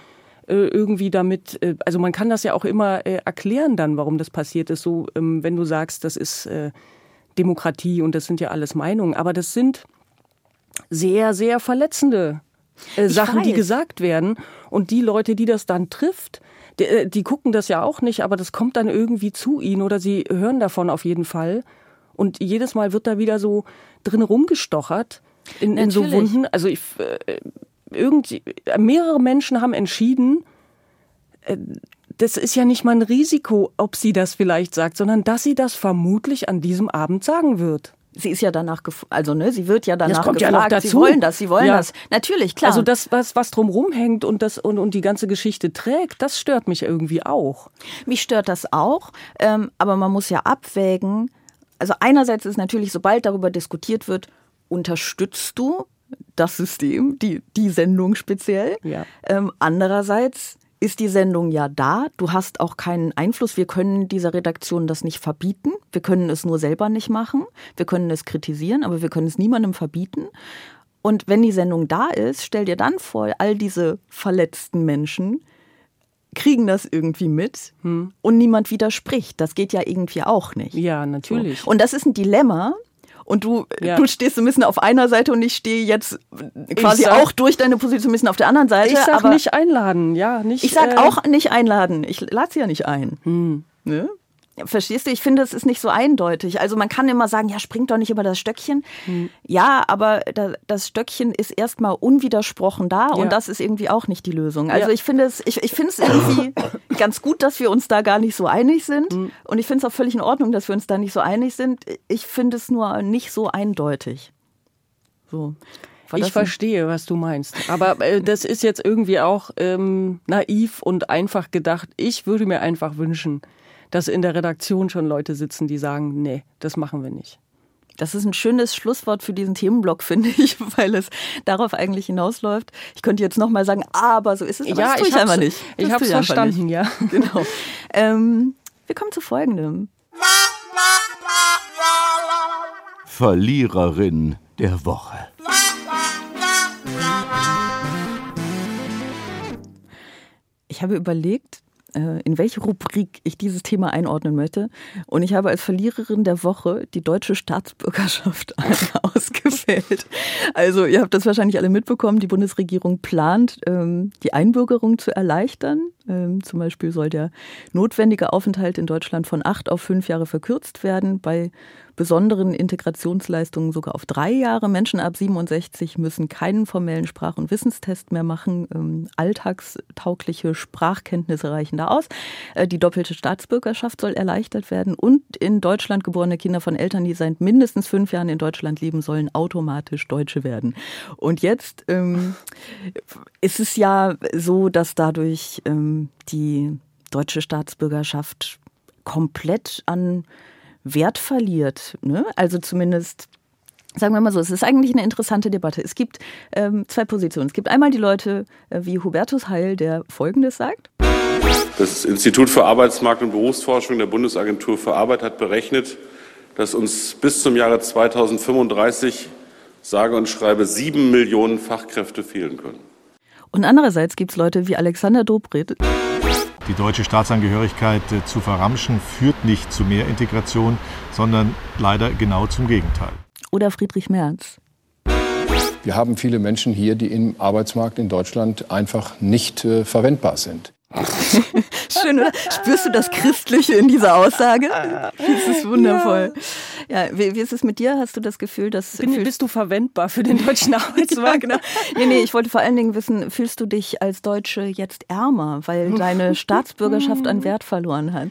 irgendwie damit, äh, also man kann das ja auch immer äh, erklären dann, warum das passiert ist. So, ähm, wenn du sagst, das ist Demokratie und das sind ja alles Meinungen, aber das sind sehr, sehr verletzende Sachen, die gesagt werden. Und die Leute, die das dann trifft, die, die, gucken das ja auch nicht, aber das kommt dann irgendwie zu ihnen oder sie hören davon auf jeden Fall. Und jedes Mal wird da wieder so drin rumgestochert in, in so Wunden. Also ich, irgendwie, mehrere Menschen haben entschieden, äh, das ist ja nicht mal ein Risiko, ob sie das vielleicht sagt, sondern dass sie das vermutlich an diesem Abend sagen wird. Sie ist ja danach, also ne, sie wird ja danach das kommt gefragt, ja noch dazu. sie wollen das, sie wollen ja. das. Natürlich, klar. Also das, was, was drumherum hängt und, das, und, und die ganze Geschichte trägt, das stört mich irgendwie auch. Mich stört das auch, ähm, aber man muss ja abwägen. Also einerseits ist natürlich, sobald darüber diskutiert wird, unterstützt du das System, die, die Sendung speziell. Ja. Ähm, andererseits ist die Sendung ja da. Du hast auch keinen Einfluss. Wir können dieser Redaktion das nicht verbieten. Wir können es nur selber nicht machen. Wir können es kritisieren, aber wir können es niemandem verbieten. Und wenn die Sendung da ist, stell dir dann vor, all diese verletzten Menschen kriegen das irgendwie mit hm. und niemand widerspricht. Das geht ja irgendwie auch nicht. Ja, natürlich. Und das ist ein Dilemma, und du, ja. du stehst ein bisschen auf einer Seite und ich stehe jetzt quasi sag, auch durch deine Position ein bisschen auf der anderen Seite. Ich sag aber nicht einladen, ja, nicht. Ich sag äh, auch nicht einladen. Ich lade sie ja nicht ein. Hm. Ne? Verstehst du? Ich finde, es ist nicht so eindeutig. Also man kann immer sagen, ja, springt doch nicht über das Stöckchen. Hm. Ja, aber das Stöckchen ist erstmal unwidersprochen da ja. und das ist irgendwie auch nicht die Lösung. Also ja. ich finde es, ich, ich finde es irgendwie ganz gut, dass wir uns da gar nicht so einig sind. Hm. Und ich finde es auch völlig in Ordnung, dass wir uns da nicht so einig sind. Ich finde es nur nicht so eindeutig. So. Ich verstehe, was du meinst. Aber äh, das ist jetzt irgendwie auch ähm, naiv und einfach gedacht. Ich würde mir einfach wünschen, dass in der Redaktion schon Leute sitzen, die sagen, nee, das machen wir nicht. Das ist ein schönes Schlusswort für diesen Themenblock, finde ich, weil es darauf eigentlich hinausläuft. Ich könnte jetzt nochmal sagen, aber so ist es, aber ja, das tue ich, ich einfach nicht. Das ich habe es verstanden, ja. Genau. Ähm, wir kommen zu Folgendem. Verliererin der Woche. Ich habe überlegt, in welche Rubrik ich dieses Thema einordnen möchte. Und ich habe als Verliererin der Woche die deutsche Staatsbürgerschaft ausgewählt. Also ihr habt das wahrscheinlich alle mitbekommen, die Bundesregierung plant, ähm, die Einbürgerung zu erleichtern. Ähm, zum Beispiel soll der notwendige Aufenthalt in Deutschland von acht auf fünf Jahre verkürzt werden. Bei besonderen Integrationsleistungen sogar auf drei Jahre. Menschen ab 67 müssen keinen formellen Sprach- und Wissenstest mehr machen. Ähm, alltagstaugliche Sprachkenntnisse reichen da aus. Äh, die doppelte Staatsbürgerschaft soll erleichtert werden und in Deutschland geborene Kinder von Eltern, die seit mindestens fünf Jahren in Deutschland leben, sollen automatisch Deutsche werden. Und jetzt ähm, ist es ja so, dass dadurch ähm, die deutsche Staatsbürgerschaft komplett an Wert verliert. Ne? Also zumindest Sagen wir mal so, es ist eigentlich eine interessante Debatte. Es gibt ähm, zwei Positionen. Es gibt einmal die Leute äh, wie Hubertus Heil, der Folgendes sagt. Das Institut für Arbeitsmarkt und Berufsforschung der Bundesagentur für Arbeit hat berechnet, dass uns bis zum Jahre 2035 sage und schreibe sieben Millionen Fachkräfte fehlen können. Und andererseits gibt es Leute wie Alexander Dobrindt die deutsche Staatsangehörigkeit äh, zu verramschen, führt nicht zu mehr Integration, sondern leider genau zum Gegenteil. Oder Friedrich Merz. Wir haben viele Menschen hier, die im Arbeitsmarkt in Deutschland einfach nicht äh, verwendbar sind. Schön, oder? Spürst du das Christliche in dieser Aussage? Das ist wundervoll. Ja. Wie, wie, ist es mit dir? Hast du das Gefühl, dass. Bin, bist du verwendbar für den deutschen Arbeitsmarkt? ja, genau. Nee, nee, ich wollte vor allen Dingen wissen, fühlst du dich als Deutsche jetzt ärmer, weil deine Staatsbürgerschaft an Wert verloren hat?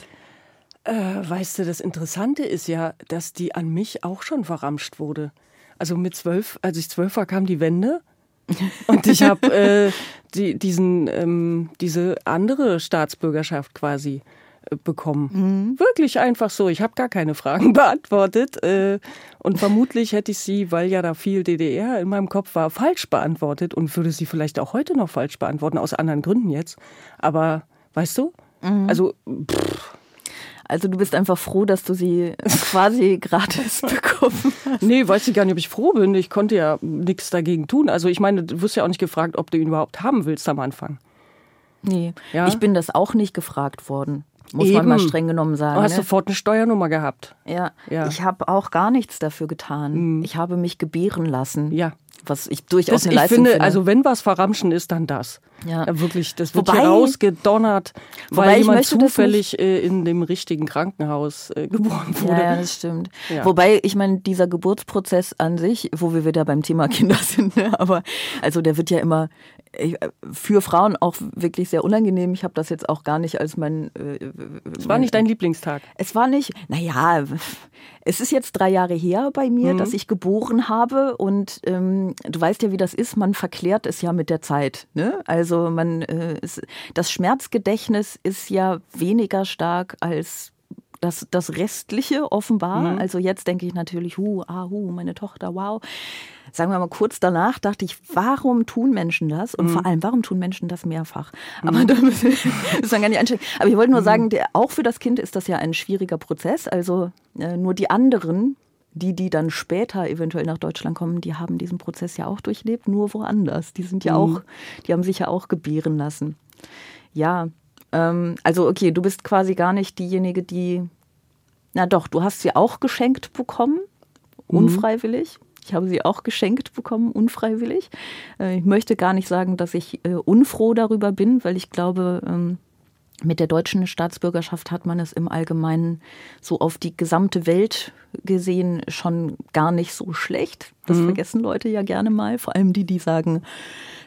Äh, weißt du, das Interessante ist ja, dass die an mich auch schon verramscht wurde. Also mit zwölf, als ich zwölf war, kam die Wende. Und ich habe äh, die, diesen, ähm, diese andere Staatsbürgerschaft quasi äh, bekommen. Mhm. Wirklich einfach so. Ich habe gar keine Fragen beantwortet. Äh, und vermutlich hätte ich sie, weil ja da viel DDR in meinem Kopf war, falsch beantwortet und würde sie vielleicht auch heute noch falsch beantworten, aus anderen Gründen jetzt. Aber weißt du? Mhm. Also, pff, also du bist einfach froh, dass du sie quasi gratis bekommen hast. Nee, weiß ich gar nicht, ob ich froh bin. Ich konnte ja nichts dagegen tun. Also ich meine, du wirst ja auch nicht gefragt, ob du ihn überhaupt haben willst am Anfang. Nee, ja? ich bin das auch nicht gefragt worden. Muss Eben. man mal streng genommen sagen. Du hast ne? sofort eine Steuernummer gehabt. Ja. ja. Ich habe auch gar nichts dafür getan. Mhm. Ich habe mich gebären lassen. Ja was ich durchaus das, eine Leistung finde, finde. Also wenn was verramschen ist, dann das. Ja. ja wirklich, das wird wobei, hier rausgedonnert, weil jemand zufällig äh, in dem richtigen Krankenhaus äh, geboren wurde. Ja, ja das stimmt. Ja. Wobei, ich meine, dieser Geburtsprozess an sich, wo wir wieder beim Thema Kinder sind, ne? aber also der wird ja immer äh, für Frauen auch wirklich sehr unangenehm. Ich habe das jetzt auch gar nicht als mein. Äh, es war nicht dein Lieblingstag. Es war nicht. Naja, es ist jetzt drei Jahre her bei mir, mhm. dass ich geboren habe und ähm, du weißt ja, wie das ist. Man verklärt es ja mit der Zeit. Ne? Also man, äh, das Schmerzgedächtnis ist ja weniger stark als das, das Restliche offenbar. Mhm. Also jetzt denke ich natürlich, hu, ah, hu, meine Tochter, wow. Sagen wir mal kurz danach dachte ich, warum tun Menschen das? Und mhm. vor allem, warum tun Menschen das mehrfach? Mhm. Aber das ist dann gar nicht einstellen. Aber ich wollte nur mhm. sagen, der, auch für das Kind ist das ja ein schwieriger Prozess. Also äh, nur die anderen, die, die dann später eventuell nach Deutschland kommen, die haben diesen Prozess ja auch durchlebt, nur woanders. Die sind ja mhm. auch, die haben sich ja auch gebären lassen. Ja, ähm, also okay, du bist quasi gar nicht diejenige, die, na doch, du hast sie auch geschenkt bekommen, mhm. unfreiwillig. Mhm. Ich habe sie auch geschenkt bekommen, unfreiwillig. Äh, ich möchte gar nicht sagen, dass ich äh, unfroh darüber bin, weil ich glaube, ähm, mit der deutschen Staatsbürgerschaft hat man es im Allgemeinen so auf die gesamte Welt gesehen schon gar nicht so schlecht. Das mhm. vergessen Leute ja gerne mal, vor allem die, die sagen,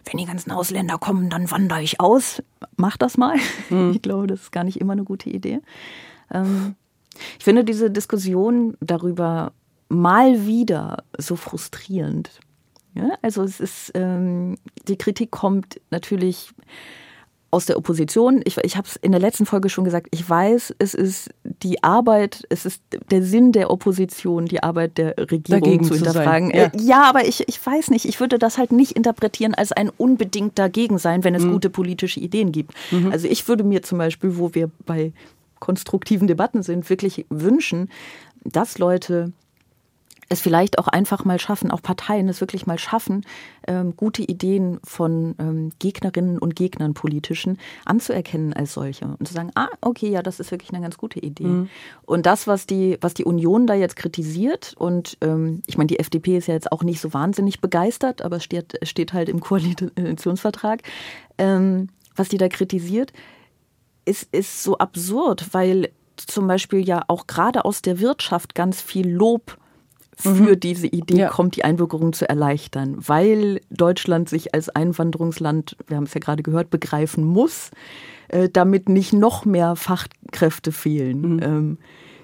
wenn die ganzen Ausländer kommen, dann wandere ich aus. Mach das mal. Mhm. Ich glaube, das ist gar nicht immer eine gute Idee. Ähm, ich finde diese Diskussion darüber mal wieder so frustrierend. Also es ist, ähm, die Kritik kommt natürlich aus der Opposition. Ich, ich habe es in der letzten Folge schon gesagt, ich weiß, es ist die Arbeit, es ist der Sinn der Opposition, die Arbeit der Regierung Dagegen zu hinterfragen. Zu ja. Äh, ja. aber ich, ich weiß nicht, ich würde das halt nicht interpretieren als ein unbedingt dagegen sein, wenn es mhm. gute politische Ideen gibt. Mhm. Also ich würde mir zum Beispiel, wo wir bei konstruktiven Debatten sind, wirklich wünschen, dass Leute es vielleicht auch einfach mal schaffen, auch Parteien es wirklich mal schaffen, ähm, gute Ideen von ähm, Gegnerinnen und Gegnern politischen anzuerkennen als solche und zu sagen, ah, okay, ja, das ist wirklich eine ganz gute Idee. Mhm. Und das, was die, was die Union da jetzt kritisiert und ähm, ich meine, die FDP ist ja jetzt auch nicht so wahnsinnig begeistert, aber es steht, steht halt im Koalitionsvertrag, ähm, was die da kritisiert, ist, ist so absurd, weil zum Beispiel ja auch gerade aus der Wirtschaft ganz viel Lob für mhm. diese Idee ja. kommt, die Einbürgerung zu erleichtern, weil Deutschland sich als Einwanderungsland, wir haben es ja gerade gehört, begreifen muss, äh, damit nicht noch mehr Fachkräfte fehlen. Mhm. Ähm,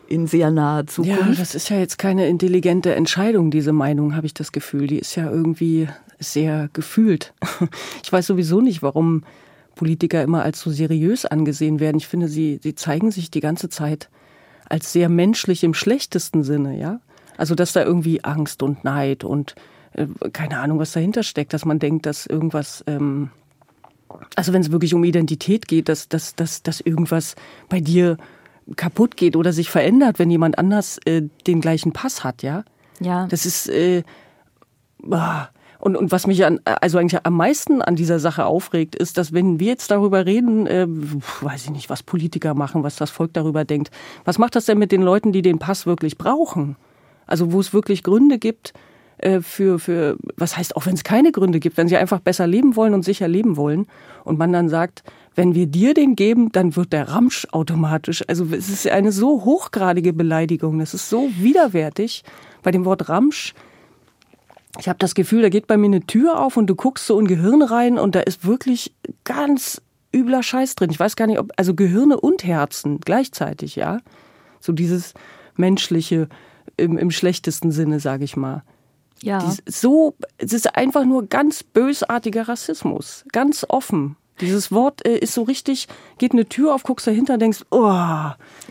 in sehr naher Zukunft. Ja, das ist ja jetzt keine intelligente Entscheidung, diese Meinung, habe ich das Gefühl. Die ist ja irgendwie sehr gefühlt. Ich weiß sowieso nicht, warum Politiker immer als so seriös angesehen werden. Ich finde, sie, sie zeigen sich die ganze Zeit als sehr menschlich im schlechtesten Sinne, ja. Also dass da irgendwie Angst und Neid und äh, keine Ahnung, was dahinter steckt, dass man denkt, dass irgendwas, ähm, also wenn es wirklich um Identität geht, dass, dass, dass, dass irgendwas bei dir kaputt geht oder sich verändert, wenn jemand anders äh, den gleichen Pass hat, ja. Ja. Das ist äh, und, und was mich an, also eigentlich am meisten an dieser Sache aufregt, ist, dass wenn wir jetzt darüber reden, äh, weiß ich nicht, was Politiker machen, was das Volk darüber denkt, was macht das denn mit den Leuten, die den Pass wirklich brauchen? Also wo es wirklich Gründe gibt äh, für, für, was heißt auch wenn es keine Gründe gibt, wenn sie einfach besser leben wollen und sicher leben wollen und man dann sagt, wenn wir dir den geben, dann wird der Ramsch automatisch. Also es ist eine so hochgradige Beleidigung, das ist so widerwärtig. Bei dem Wort Ramsch, ich habe das Gefühl, da geht bei mir eine Tür auf und du guckst so in Gehirn rein und da ist wirklich ganz übler Scheiß drin. Ich weiß gar nicht, ob, also Gehirne und Herzen gleichzeitig, ja. So dieses menschliche im, im schlechtesten Sinne, sage ich mal. Ja. Dies, so, es ist einfach nur ganz bösartiger Rassismus, ganz offen. Dieses Wort äh, ist so richtig, geht eine Tür auf, guckst dahinter, denkst, oh,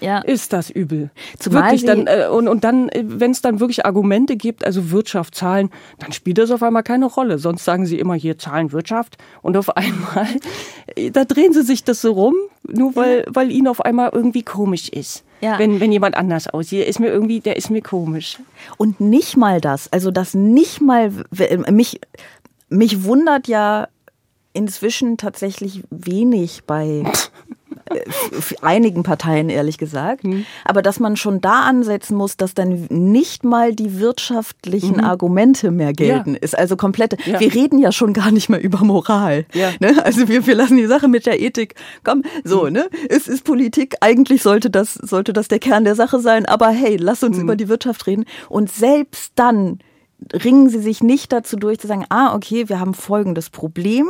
Ja. ist das übel. Zumal wirklich dann äh, und, und dann, äh, wenn es dann wirklich Argumente gibt, also Wirtschaft, Zahlen, dann spielt das auf einmal keine Rolle. Sonst sagen sie immer hier Zahlen, Wirtschaft und auf einmal, äh, da drehen sie sich das so rum, nur weil, weil ihnen auf einmal irgendwie komisch ist. Ja. Wenn, wenn jemand anders aussieht, ist mir irgendwie, der ist mir komisch. Und nicht mal das, also das nicht mal, mich, mich wundert ja inzwischen tatsächlich wenig bei äh, einigen Parteien, ehrlich gesagt. Hm. Aber dass man schon da ansetzen muss, dass dann nicht mal die wirtschaftlichen Argumente mehr gelten, ist also komplett. Mhm. Ja. Wir reden ja schon gar nicht mehr über Moral. Ja. Ne? Also wir, wir lassen die Sache mit der Ethik. Komm, so, Mhm. ne? Es ist Politik. Eigentlich sollte das, sollte das der Kern der Sache sein. Aber hey, lass Mhm. uns über die Wirtschaft reden. Und selbst dann ringen sie sich nicht dazu durch, zu sagen, ah, okay, wir haben folgendes Problem.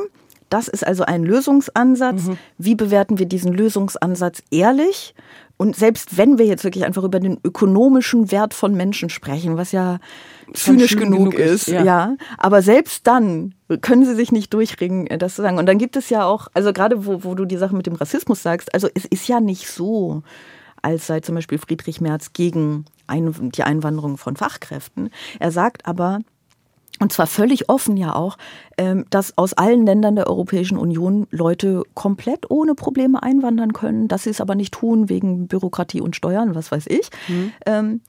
Das ist also ein Lösungsansatz. Mhm. Wie bewerten wir diesen Lösungsansatz ehrlich? Und selbst wenn wir jetzt wirklich einfach über den ökonomischen Wert von Menschen sprechen, was ja zynisch genug, genug ist, ist, ja. ja. aber selbst dann können sie sich nicht durchringen, äh, das zu sagen. Und dann gibt es ja auch, also gerade wo, wo du die Sache mit dem Rassismus sagst, also es ist ja nicht so, als sei zum Beispiel Friedrich Merz gegen ein, die Einwanderung von Fachkräften. Er sagt aber, und zwar völlig offen ja auch, ähm, dass aus allen Ländern der Europäischen Union Leute komplett ohne Probleme einwandern können, dass sie es aber nicht tun wegen Bürokratie und Steuern, was weiß ich. Ähm,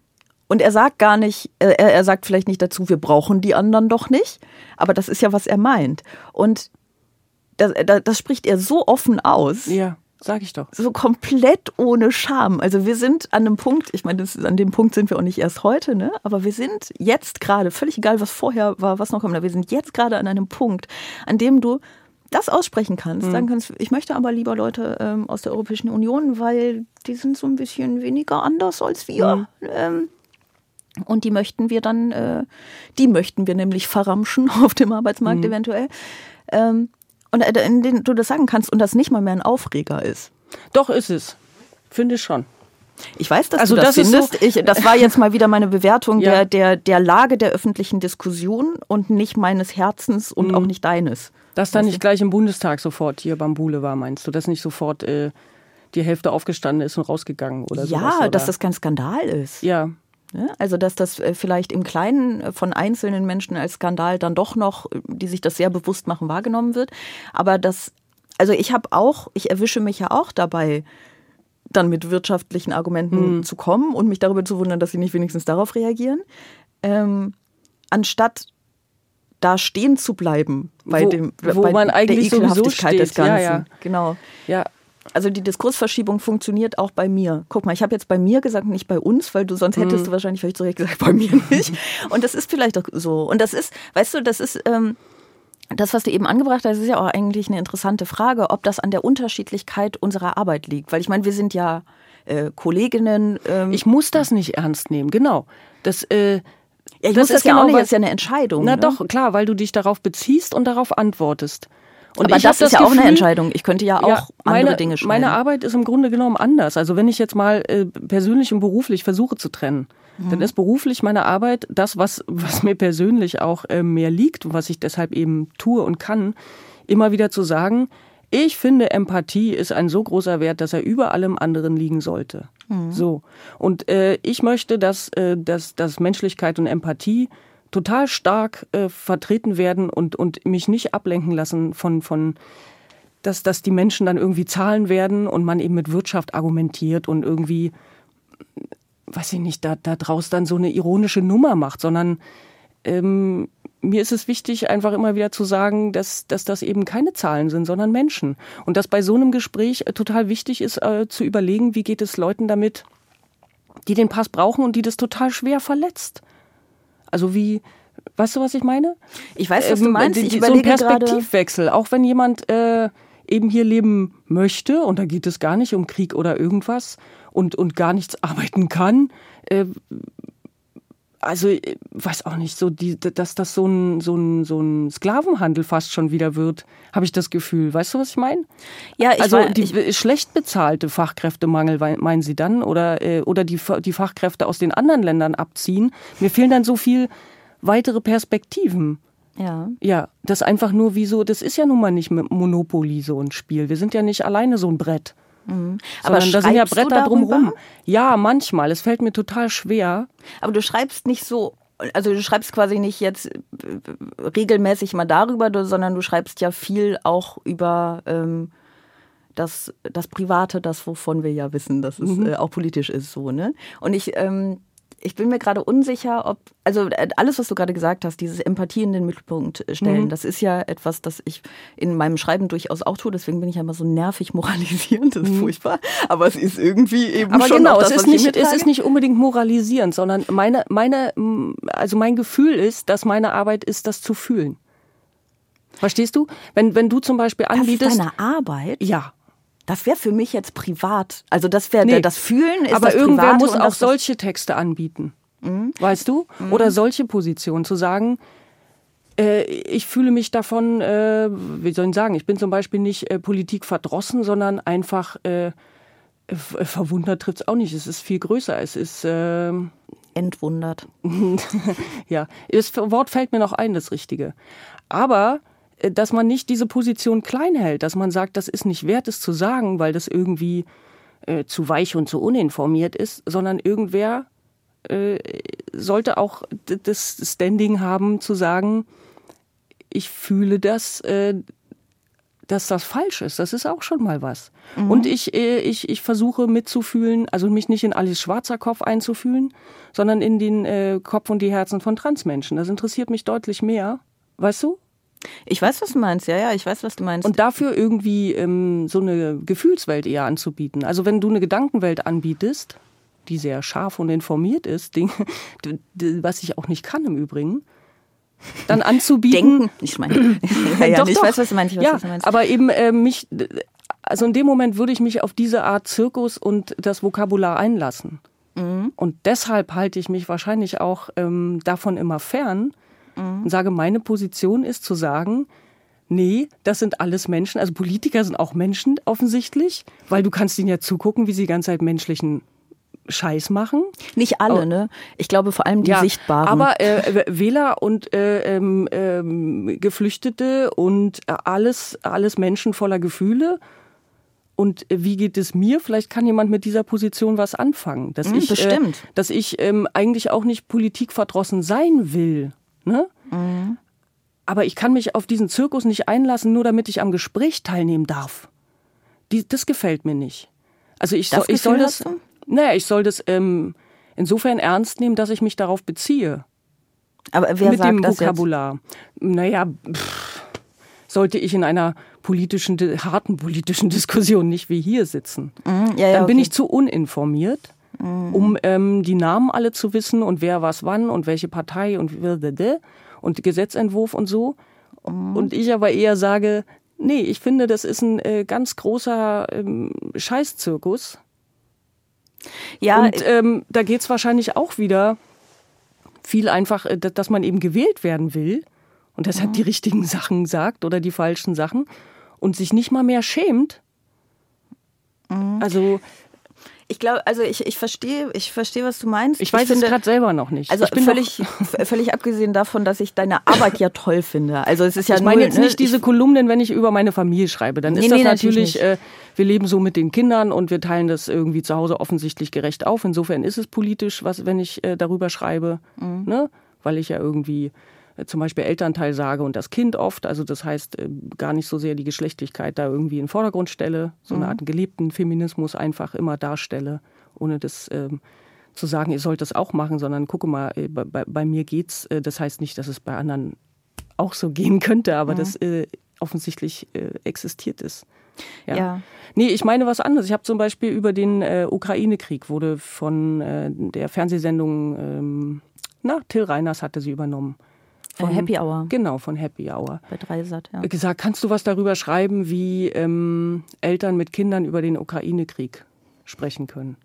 und er sagt gar nicht, äh, er, sagt vielleicht nicht dazu, wir brauchen die anderen doch nicht, aber das ist ja, was er meint. Und das, das, das spricht er so offen aus Ja, sag ich doch. so komplett ohne Scham. Also wir sind an einem Punkt, ich meine, an dem Punkt sind wir auch nicht erst heute, ne? aber wir sind jetzt gerade, völlig egal, was vorher war, was noch kommt, wir sind jetzt gerade an einem Punkt, an dem du das aussprechen kannst, sagen kannst, ich möchte aber lieber Leute ähm, aus der Europäischen Union, weil die sind so ein bisschen weniger anders als wir. Ähm, und die möchten wir dann, äh, die möchten wir nämlich verramschen auf dem Arbeitsmarkt eventuell. Ähm, und äh, in denen du das sagen kannst und das nicht mal mehr ein Aufreger ist. Doch ist es. Finde ich schon. Ich weiß, dass Also du das, das ist so- findest. ich, das war jetzt mal wieder meine Bewertung Ja. der, der, der Lage der öffentlichen Diskussion und nicht meines Herzens und Mhm. auch nicht deines. Dass da nicht gleich im Bundestag sofort hier Bambule war, meinst du? Dass nicht sofort äh, die Hälfte aufgestanden ist und rausgegangen oder ja, sowas? Dass das kein Skandal ist. Ja? Also, dass das äh, vielleicht im Kleinen äh, von einzelnen Menschen als Skandal dann doch noch, äh, die sich das sehr bewusst machen, wahrgenommen wird. Aber das, also ich habe auch, ich erwische mich ja auch dabei, dann mit wirtschaftlichen Argumenten zu kommen und mich darüber zu wundern, dass sie nicht wenigstens darauf reagieren. Ähm, anstatt da stehen zu bleiben bei Wo- dem wo bei man eigentlich der Ekelhaftigkeit des steht. Ja, Ganzen. ja. Genau. ja. Also die Diskursverschiebung funktioniert auch bei mir. Guck mal, ich habe jetzt bei mir gesagt, nicht bei uns, weil du sonst hättest du wahrscheinlich zu Recht gesagt, bei mir nicht. Und das ist vielleicht auch so. Und das ist, weißt du, das ist ähm, das, was du eben angebracht hast, ist ja auch eigentlich eine interessante Frage, ob das an der Unterschiedlichkeit unserer Arbeit liegt. Weil ich meine, wir sind ja äh, Kolleginnen. Ähm, Ich muss das nicht ernst nehmen, genau. Das, äh, ja, ich das muss das ist ja auch genau nicht, was- das ist ja eine Entscheidung. na ne? doch, klar, weil du dich darauf beziehst und darauf antwortest. Und Aber das ist ja auch eine Gefühl- Entscheidung. Ich könnte ja auch Ja, andere meine, Dinge schreiben. Meine Arbeit ist im Grunde genommen anders. Also wenn ich jetzt mal äh, persönlich und beruflich versuche zu trennen, Mhm. dann ist beruflich meine Arbeit das, was, was mir persönlich auch äh, mehr liegt und was ich deshalb eben tue und kann, immer wieder zu sagen, ich finde, Empathie ist ein so großer Wert, dass er über allem anderen liegen sollte. Mhm. So. Und äh, ich möchte, dass, äh, dass, dass Menschlichkeit und Empathie total stark äh, vertreten werden und, und mich nicht ablenken lassen von, von dass, dass die Menschen dann irgendwie zahlen werden und man eben mit Wirtschaft argumentiert und irgendwie, weiß ich nicht, da, da draus dann so eine ironische Nummer macht, sondern ähm, mir ist es wichtig, einfach immer wieder zu sagen, dass, dass das eben keine Zahlen sind, sondern Menschen. Und dass bei so einem Gespräch äh, total wichtig ist, äh, zu überlegen, wie geht es Leuten damit, die den Pass brauchen und die das total schwer verletzt. Also wie, weißt du, was ich meine? ich weiß, was du Ähm, meinst. Ich so ein. Perspektivwechsel. Auch wenn jemand äh, eben hier leben möchte, und da geht es gar nicht um Krieg oder irgendwas, und, und gar nichts arbeiten kann, äh, also äh, weiß auch nicht, so die, dass das so ein, so ein, so ein Sklavenhandel fast schon wieder wird, habe ich das Gefühl. Weißt du, was ich meine? Ja, ich also mein, die ich, schlecht bezahlte Fachkräftemangel meinen Sie dann oder äh, oder die die Fachkräfte aus den anderen Ländern abziehen. Mir fehlen dann so viel weitere Perspektiven. Ja. Ja, das einfach nur wie so, das ist ja nun mal nicht Monopoly so ein Spiel. Wir sind ja nicht alleine so ein Brett. Mhm. Aber da sind ja Bretter darüber? Ja, manchmal. Es fällt mir total schwer. Aber du schreibst nicht so, also du schreibst quasi nicht jetzt äh, regelmäßig mal darüber, sondern du schreibst ja viel auch über ähm, das, das Private, das, wovon wir ja wissen, dass es Mhm. äh, auch politisch ist, so, ne? Und ich, ähm, ich bin mir gerade unsicher, ob, also äh, alles, was du gerade gesagt hast, dieses Empathie in den Mittelpunkt äh, stellen, Mhm. das ist ja etwas, das ich in meinem Schreiben durchaus auch tue, deswegen bin ich ja immer so nervig moralisierend, das ist furchtbar, aber es ist irgendwie eben Mhm. Aber schon genau, das, es, ist ich nicht, es ist nicht unbedingt moralisierend, sondern meine, meine, also mein Gefühl ist, dass meine Arbeit ist, das zu fühlen. Verstehst du? Wenn, wenn du zum Beispiel das ist anbietest. deine Arbeit? ja. Das wäre für mich jetzt privat. Also das wäre Nee. das Fühlen ist Aber das irgendwer Private muss auch solche Texte anbieten. Mhm. Weißt du? Oder solche Positionen zu sagen, äh, ich fühle mich davon, äh, wie soll ich sagen, ich bin zum Beispiel nicht äh, Politik verdrossen, sondern einfach äh, f- verwundert trifft es auch nicht. Es ist viel größer. Es ist, äh, entwundert. ja, das Wort fällt mir noch ein, das Richtige. Aber äh, dass man nicht diese Position klein hält, dass man sagt, das ist nicht wert, es zu sagen, weil das irgendwie äh, zu weich und zu uninformiert ist, sondern irgendwer äh, sollte auch das Standing haben zu sagen, ich fühle das, äh, dass das falsch ist. Das ist auch schon mal was. Und ich, äh, ich, ich versuche mitzufühlen, also mich nicht in Alice Schwarzer Kopf einzufühlen, sondern in den äh, Kopf und die Herzen von Transmenschen. Das interessiert mich deutlich mehr. Weißt du? Ich weiß, was du meinst. Ja, ja, ich weiß, was du meinst. Und dafür irgendwie ähm, so eine Gefühlswelt eher anzubieten. Also wenn du eine Gedankenwelt anbietest, die sehr scharf und informiert ist, Ding, was ich auch nicht kann im Übrigen, dann anzubieten. Denken. Ich meine, ja, ja, Doch, ich doch. weiß, was du meinst. Weiß, ja, du meinst. aber eben äh, mich, also in dem Moment würde ich mich auf diese Art Zirkus und das Vokabular einlassen. Mhm. Und deshalb halte ich mich wahrscheinlich auch ähm, davon immer fern Mhm. und sage, meine Position ist zu sagen, nee, das sind alles Menschen, also Politiker sind auch Menschen offensichtlich, weil du kannst ihnen ja zugucken, wie sie die ganze Zeit menschlichen Scheiß machen. Nicht alle, ne? Ich glaube vor allem die Sichtbaren. Aber äh, Wähler und äh, ähm, ähm, Geflüchtete und äh, alles, alles Menschen voller Gefühle. Und äh, wie geht es mir? Vielleicht kann jemand mit dieser Position was anfangen. Dass Mm, ich, bestimmt. Äh, dass ich ähm, eigentlich auch nicht politikverdrossen sein will. Ne? Mm. Aber ich kann mich auf diesen Zirkus nicht einlassen, nur damit ich am Gespräch teilnehmen darf. Die, das gefällt mir nicht. Also ich, Das soll, ich soll das. Naja, ich soll das ähm, insofern ernst nehmen, dass ich mich darauf beziehe. aber wer mit sagt dem das Vokabular. Naja, pff, sollte ich in einer politischen, harten politischen Diskussion nicht wie hier sitzen. jetzt? Mhm, ja, ja, Dann bin okay. Mhm. ich zu uninformiert, um ähm, die Namen alle zu wissen und wer was wann und welche Partei und und Gesetzentwurf und so. Mhm. Und ich aber eher sage, nee, ich finde, das ist ein äh, ganz großer ähm, Scheißzirkus. Ja, Und ähm, da geht's wahrscheinlich auch wieder viel einfach, äh, dass man eben gewählt werden will und deshalb die richtigen Sachen sagt oder die falschen Sachen und sich nicht mal mehr schämt. Also ich glaube, also ich, ich verstehe, ich verstehe, was du meinst. ich weiß es finde, gerade selber noch nicht. Also ich bin völlig, völlig abgesehen davon, dass ich deine Arbeit ja toll finde. Also es ist ja ich meine null, jetzt ne? nicht diese Kolumnen, wenn ich über meine Familie schreibe. Dann Nee, ist das nee, natürlich natürlich, äh, wir leben so mit den Kindern und wir teilen das irgendwie zu Hause offensichtlich gerecht auf. Insofern ist es politisch, was, wenn ich äh, darüber schreibe, Mhm. ne? weil ich ja irgendwie zum Beispiel Elternteil sage und das Kind oft. Also das heißt äh, gar nicht so sehr die Geschlechtlichkeit da irgendwie in den Vordergrund stelle, so Mhm. eine Art gelebten Feminismus einfach immer darstelle, ohne das ähm, zu sagen, ihr sollt das auch machen, sondern gucke mal, äh, bei, bei, bei mir geht's. Äh, das heißt nicht, dass es bei anderen auch so gehen könnte, aber das äh, offensichtlich äh, existiert ist. Ja. Ja. Nee, ich meine was anderes. Ich habe zum Beispiel über den äh, Ukraine-Krieg wurde von äh, der Fernsehsendung, ähm, na, Till Reiners hatte sie übernommen. Von Happy Hour. Genau, von Happy Hour. Bei Dreisat, ja. Gesagt, kannst du was darüber schreiben, wie ähm, Eltern mit Kindern über den Ukraine-Krieg sprechen können?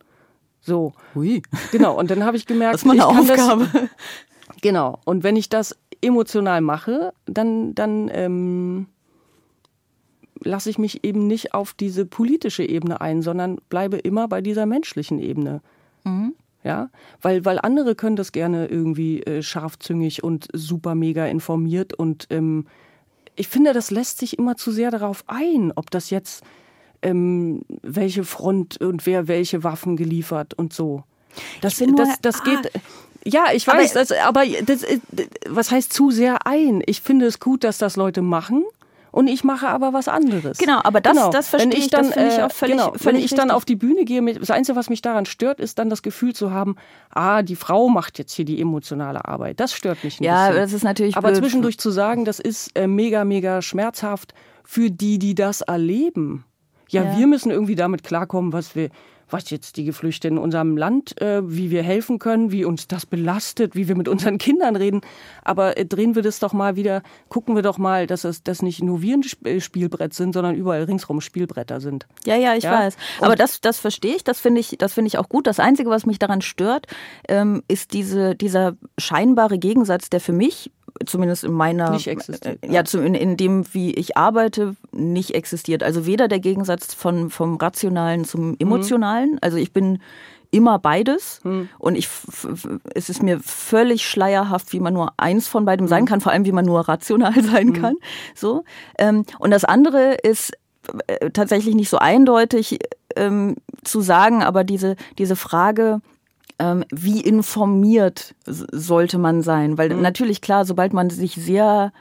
So. Hui. Genau, und dann habe ich gemerkt, das ist meine ich kann Aufgabe. Das, genau, und wenn ich das emotional mache, dann, dann ähm, lasse ich mich eben nicht auf diese politische Ebene ein, sondern bleibe immer bei dieser menschlichen Ebene. Mhm. Ja, weil, weil andere können das gerne irgendwie äh, scharfzüngig und super mega informiert und ähm, ich finde, das lässt sich immer zu sehr darauf ein, ob das jetzt ähm, welche Front und wer welche Waffen geliefert und so. Das, nur- das, das ah. geht. Ja, ich weiß, das, aber das, äh, was heißt zu sehr ein? Ich finde es gut, dass das Leute machen. Und ich mache aber was anderes. Genau, aber das- das Wenn verstehe ich, das dann, finde ich äh, auch völlig- genau, Wenn völlig ich dann auf die Bühne gehe, mit- das Einzige, was mich daran stört, ist dann das Gefühl zu haben, ah, die Frau macht jetzt hier die emotionale Arbeit. Das stört mich ein Ja, bisschen. das ist natürlich Aber blöd. zwischendurch zu sagen, das ist äh, mega, mega schmerzhaft für die, die das erleben. Ja, Ja. wir müssen irgendwie damit klarkommen, was wir, was jetzt die Geflüchteten in unserem Land, äh, wie wir helfen können, wie uns das belastet, wie wir mit unseren Kindern reden. Aber äh, drehen wir das doch mal wieder, gucken wir doch mal, dass es dass nicht nur wir ein äh, Spielbrett sind, sondern überall ringsrum Spielbretter sind. Ja, ja, ich Ja? weiß. Aber Und- das, das verstehe ich, das finde ich, das finde ich auch gut. Das Einzige, was mich daran stört, ähm, ist diese, dieser scheinbare Gegensatz, der für mich zumindest in meiner Nicht existiert, äh, ja, zum, in, in dem, wie ich arbeite, nicht existiert. Also weder der Gegensatz von, vom Rationalen zum Emotionalen. Also ich bin immer beides. Und ich es ist mir völlig schleierhaft, wie man nur eins von beidem sein kann, vor allem wie man nur rational sein kann. So. Ähm, und das andere ist äh, tatsächlich nicht so eindeutig ähm, zu sagen, aber diese diese Frage ähm, wie informiert sollte man sein? Weil natürlich klar, sobald man sich sehr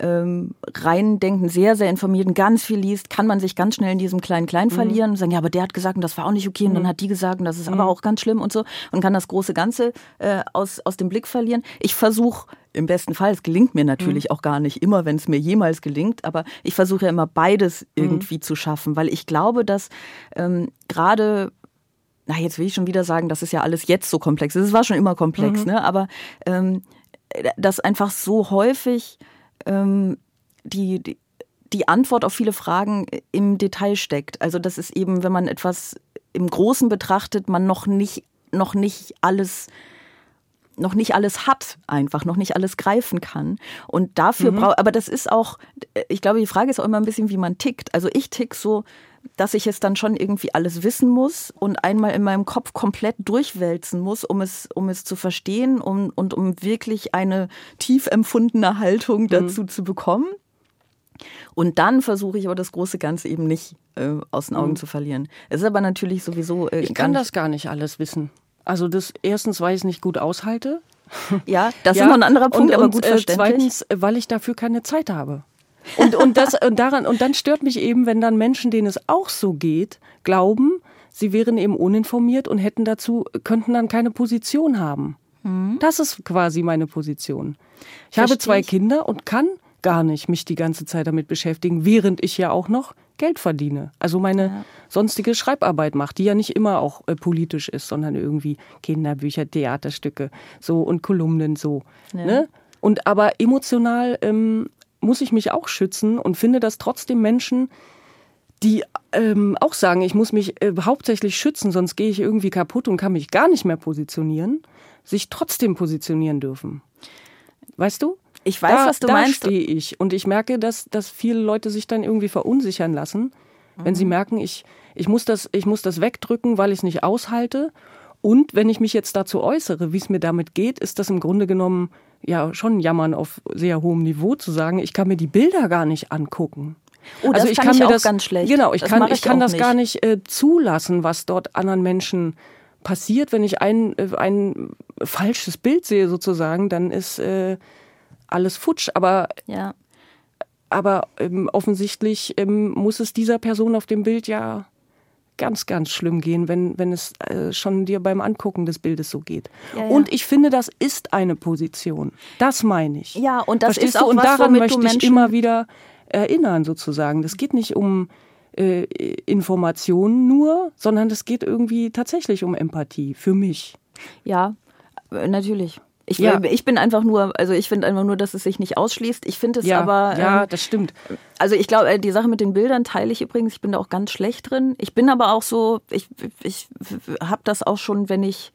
ähm, reindenken, sehr, sehr informiert und ganz viel liest, kann man sich ganz schnell in diesem Klein-Klein verlieren und sagen, ja, aber der hat gesagt, und das war auch nicht okay, und dann hat die gesagt, und das ist aber auch ganz schlimm und so und kann das große Ganze äh, aus, aus dem Blick verlieren. Ich versuche im besten Fall, es gelingt mir natürlich auch gar nicht immer, wenn es mir jemals gelingt, aber ich versuche ja immer beides irgendwie zu schaffen, weil ich glaube, dass ähm, gerade na, jetzt will ich schon wieder sagen, das ist ja alles jetzt so komplex. Es war schon immer komplex, ne? Aber ähm, dass einfach so häufig ähm, die, die, die Antwort auf viele Fragen im Detail steckt. Also das ist eben, wenn man etwas im Großen betrachtet, man noch nicht, noch nicht alles noch nicht alles hat, einfach noch nicht alles greifen kann. Und dafür braucht, aber das ist auch, ich glaube, die Frage ist auch immer ein bisschen, wie man tickt. Also ich tick so, dass ich es dann schon irgendwie alles wissen muss und einmal in meinem Kopf komplett durchwälzen muss, um es, um es zu verstehen um, und um wirklich eine tief empfundene Haltung dazu zu bekommen. Und dann versuche ich aber das große Ganze eben nicht äh, aus den Augen zu verlieren. Es ist aber natürlich sowieso. Äh, Ich kann das gar nicht alles wissen. Also das erstens, weil ich es nicht gut aushalte. Ja, das Ja, ist noch ein anderer Punkt, und, aber und, gut äh, verständlich. Zweitens, äh, weil ich dafür keine Zeit habe. Und, und, das, und, daran, und dann stört mich eben, wenn dann Menschen, denen es auch so geht, glauben, sie wären eben uninformiert und hätten dazu, könnten dann keine Position haben. Das ist quasi meine Position. Ich habe Verstehe zwei ich. Kinder und kann gar nicht mich die ganze Zeit damit beschäftigen, während ich ja auch noch Geld verdiene. Also meine sonstige Schreibarbeit macht, die ja nicht immer auch äh, politisch ist, sondern irgendwie Kinderbücher, Theaterstücke, so und Kolumnen so. Ne? Und aber emotional ähm, muss ich mich auch schützen und finde, dass trotzdem Menschen, die ähm, auch sagen, ich muss mich äh, hauptsächlich schützen, sonst gehe ich irgendwie kaputt und kann mich gar nicht mehr positionieren, sich trotzdem positionieren dürfen. Weißt du? Ich weiß, da, was du da meinst. stehe ich. Und ich merke, dass, dass viele Leute sich dann irgendwie verunsichern lassen, wenn Mhm. sie merken, ich, ich, muss das, ich muss das wegdrücken, weil ich es nicht aushalte. Und wenn ich mich jetzt dazu äußere, wie es mir damit geht, ist das im Grunde genommen ja schon Jammern auf sehr hohem Niveau zu sagen, ich kann mir die Bilder gar nicht angucken. Oh, das also ich kann ich mir auch das ganz schlecht. Genau, ich Das kann ich ich kann das gar nicht. nicht äh, zulassen, was dort anderen Menschen passiert. Wenn ich ein äh, ein falsches Bild sehe sozusagen, dann ist äh, alles futsch. Aber Ja. aber ähm, offensichtlich ähm, muss es dieser Person auf dem Bild ja ganz, ganz schlimm gehen, wenn, wenn es äh, schon dir beim Angucken des Bildes so geht. Ja, ja. Und ich finde, das ist eine Position. Das meine ich. Ja, und das Verstehst ist du? auch Und was, daran möchte ich immer wieder erinnern, sozusagen. Das geht nicht um äh, Informationen nur, sondern das geht irgendwie tatsächlich um Empathie für mich. Ja, äh, natürlich. Ich, Ja. ich bin einfach nur, also ich finde einfach nur, dass es sich nicht ausschließt. Ich finde es ja, aber. ja, ähm, das stimmt. Also ich glaube, äh, die Sache mit den Bildern teile ich übrigens. Ich bin da auch ganz schlecht drin. Ich bin aber auch so, ich, ich habe das auch schon, wenn ich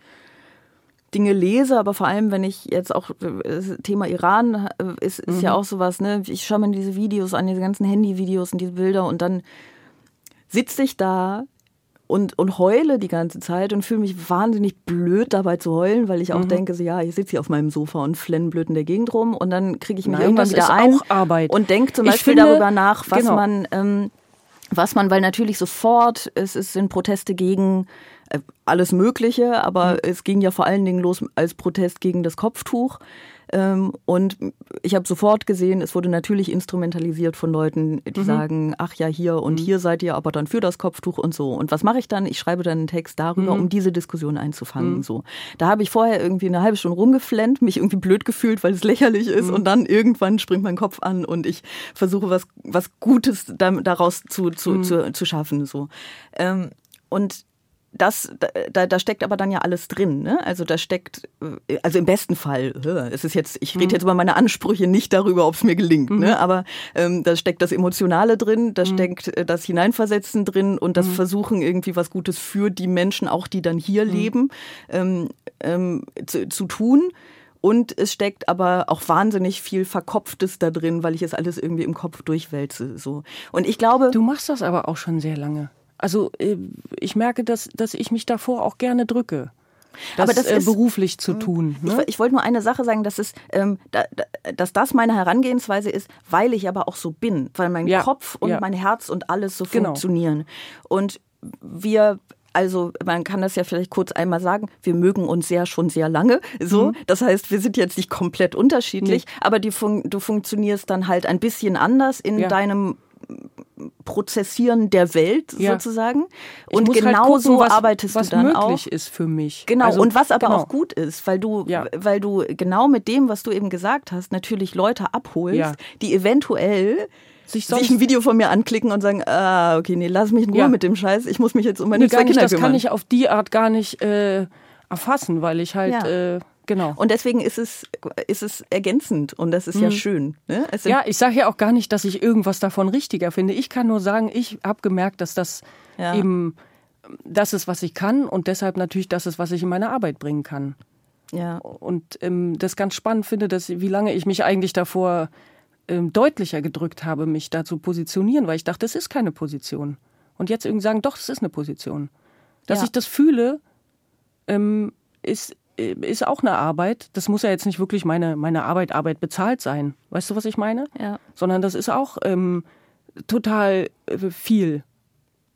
Dinge lese, aber vor allem, wenn ich jetzt auch äh, das Thema Iran äh, ist, ist ja auch sowas, ne? Ich schaue mir diese Videos an, diese ganzen Handyvideos und diese Bilder und dann sitze ich da und, und heule die ganze Zeit und fühle mich wahnsinnig blöd dabei zu heulen, weil ich auch denke, so, ja, ich sitze hier auf meinem Sofa und flenne blöd in der Gegend rum und dann kriege ich mich Nein, irgendwann wieder ein und denke zum Ich Beispiel finde- darüber nach, was genau. man, ähm, was man, weil natürlich sofort, es, es sind Proteste gegen äh, alles Mögliche, aber Mhm. es ging ja vor allen Dingen los als Protest gegen das Kopftuch. Ähm, und ich habe sofort gesehen, es wurde natürlich instrumentalisiert von Leuten, die Mhm. sagen, ach ja, hier und hier seid ihr aber dann für das Kopftuch und so. Und was mache ich dann? Ich schreibe dann einen Text darüber, Mhm. um diese Diskussion einzufangen. So. Da habe ich vorher irgendwie eine halbe Stunde rumgeflennt, mich irgendwie blöd gefühlt, weil es lächerlich ist. Mhm. Und dann irgendwann springt mein Kopf an und ich versuche was, was Gutes da, daraus zu, zu, Mhm. zu, zu schaffen. So. Ähm, und das, da, da steckt aber dann ja alles drin. Ne? Also da steckt, äh, also im besten Fall, äh, es ist jetzt, ich rede jetzt über meine Ansprüche, nicht darüber, ob es mir gelingt. Ne? Aber ähm, da steckt das Emotionale drin, da steckt äh, das Hineinversetzen drin und das Versuchen irgendwie was Gutes für die Menschen, auch die dann hier leben, ähm, ähm, zu, zu tun. Und es steckt aber auch wahnsinnig viel Verkopftes da drin, weil ich es alles irgendwie im Kopf durchwälze. So. Und ich glaube. Du machst das aber auch schon sehr lange. Also äh, ich merke, dass, dass ich mich davor auch gerne drücke. Das, Aber das äh, ist- beruflich zu tun. Ich, Ne? ich wollte nur eine Sache sagen, dass, es, ähm, da, da, dass das meine Herangehensweise ist, weil ich aber auch so bin, weil mein Ja, Kopf und ja. mein Herz und alles so Genau. funktionieren. Und wir also man kann das ja vielleicht kurz einmal sagen, wir mögen uns ja schon sehr lange. So, Mhm. das heißt, wir sind jetzt nicht komplett unterschiedlich, aber die fun du funktionierst dann halt ein bisschen anders in Ja. deinem Prozessieren der Welt Ja. sozusagen. Und halt genau so was, arbeitest was du dann möglich auch. ist für mich. Genau, Also, und was aber genau. auch gut ist, weil du, Ja. weil du genau mit dem, was du eben gesagt hast, natürlich Leute abholst, Ja. die eventuell Sich sich, ein Video von mir anklicken und sagen, ah, okay, nee, lass mich in Ruhe Ja. mit dem Scheiß, ich muss mich jetzt um meine Nee, zwei nicht, Kinder das kümmern. kann ich auf die Art gar nicht äh, erfassen, weil ich halt, äh, genau. und deswegen ist es, ist es ergänzend und das ist ja schön. Ne? Mhm. Ja, ich sage ja auch gar nicht, dass ich irgendwas davon richtiger finde. Ich kann nur sagen, ich habe gemerkt, dass das Ja. eben das ist, was ich kann und deshalb natürlich das ist, was ich in meine Arbeit bringen kann. ja. Und ähm, das ganz spannend finde, dass wie lange ich mich eigentlich davor ähm, deutlicher gedrückt habe, mich da zu positionieren, weil ich dachte, es ist keine Position. Und jetzt irgendwie sagen, doch, es ist eine Position. Dass Ja. ich das fühle, ähm, ist, ist auch eine Arbeit. Das muss ja jetzt nicht wirklich meine, meine Arbeit, Arbeit bezahlt sein. Weißt du, was ich meine? Ja. Sondern das ist auch ähm, total äh, viel.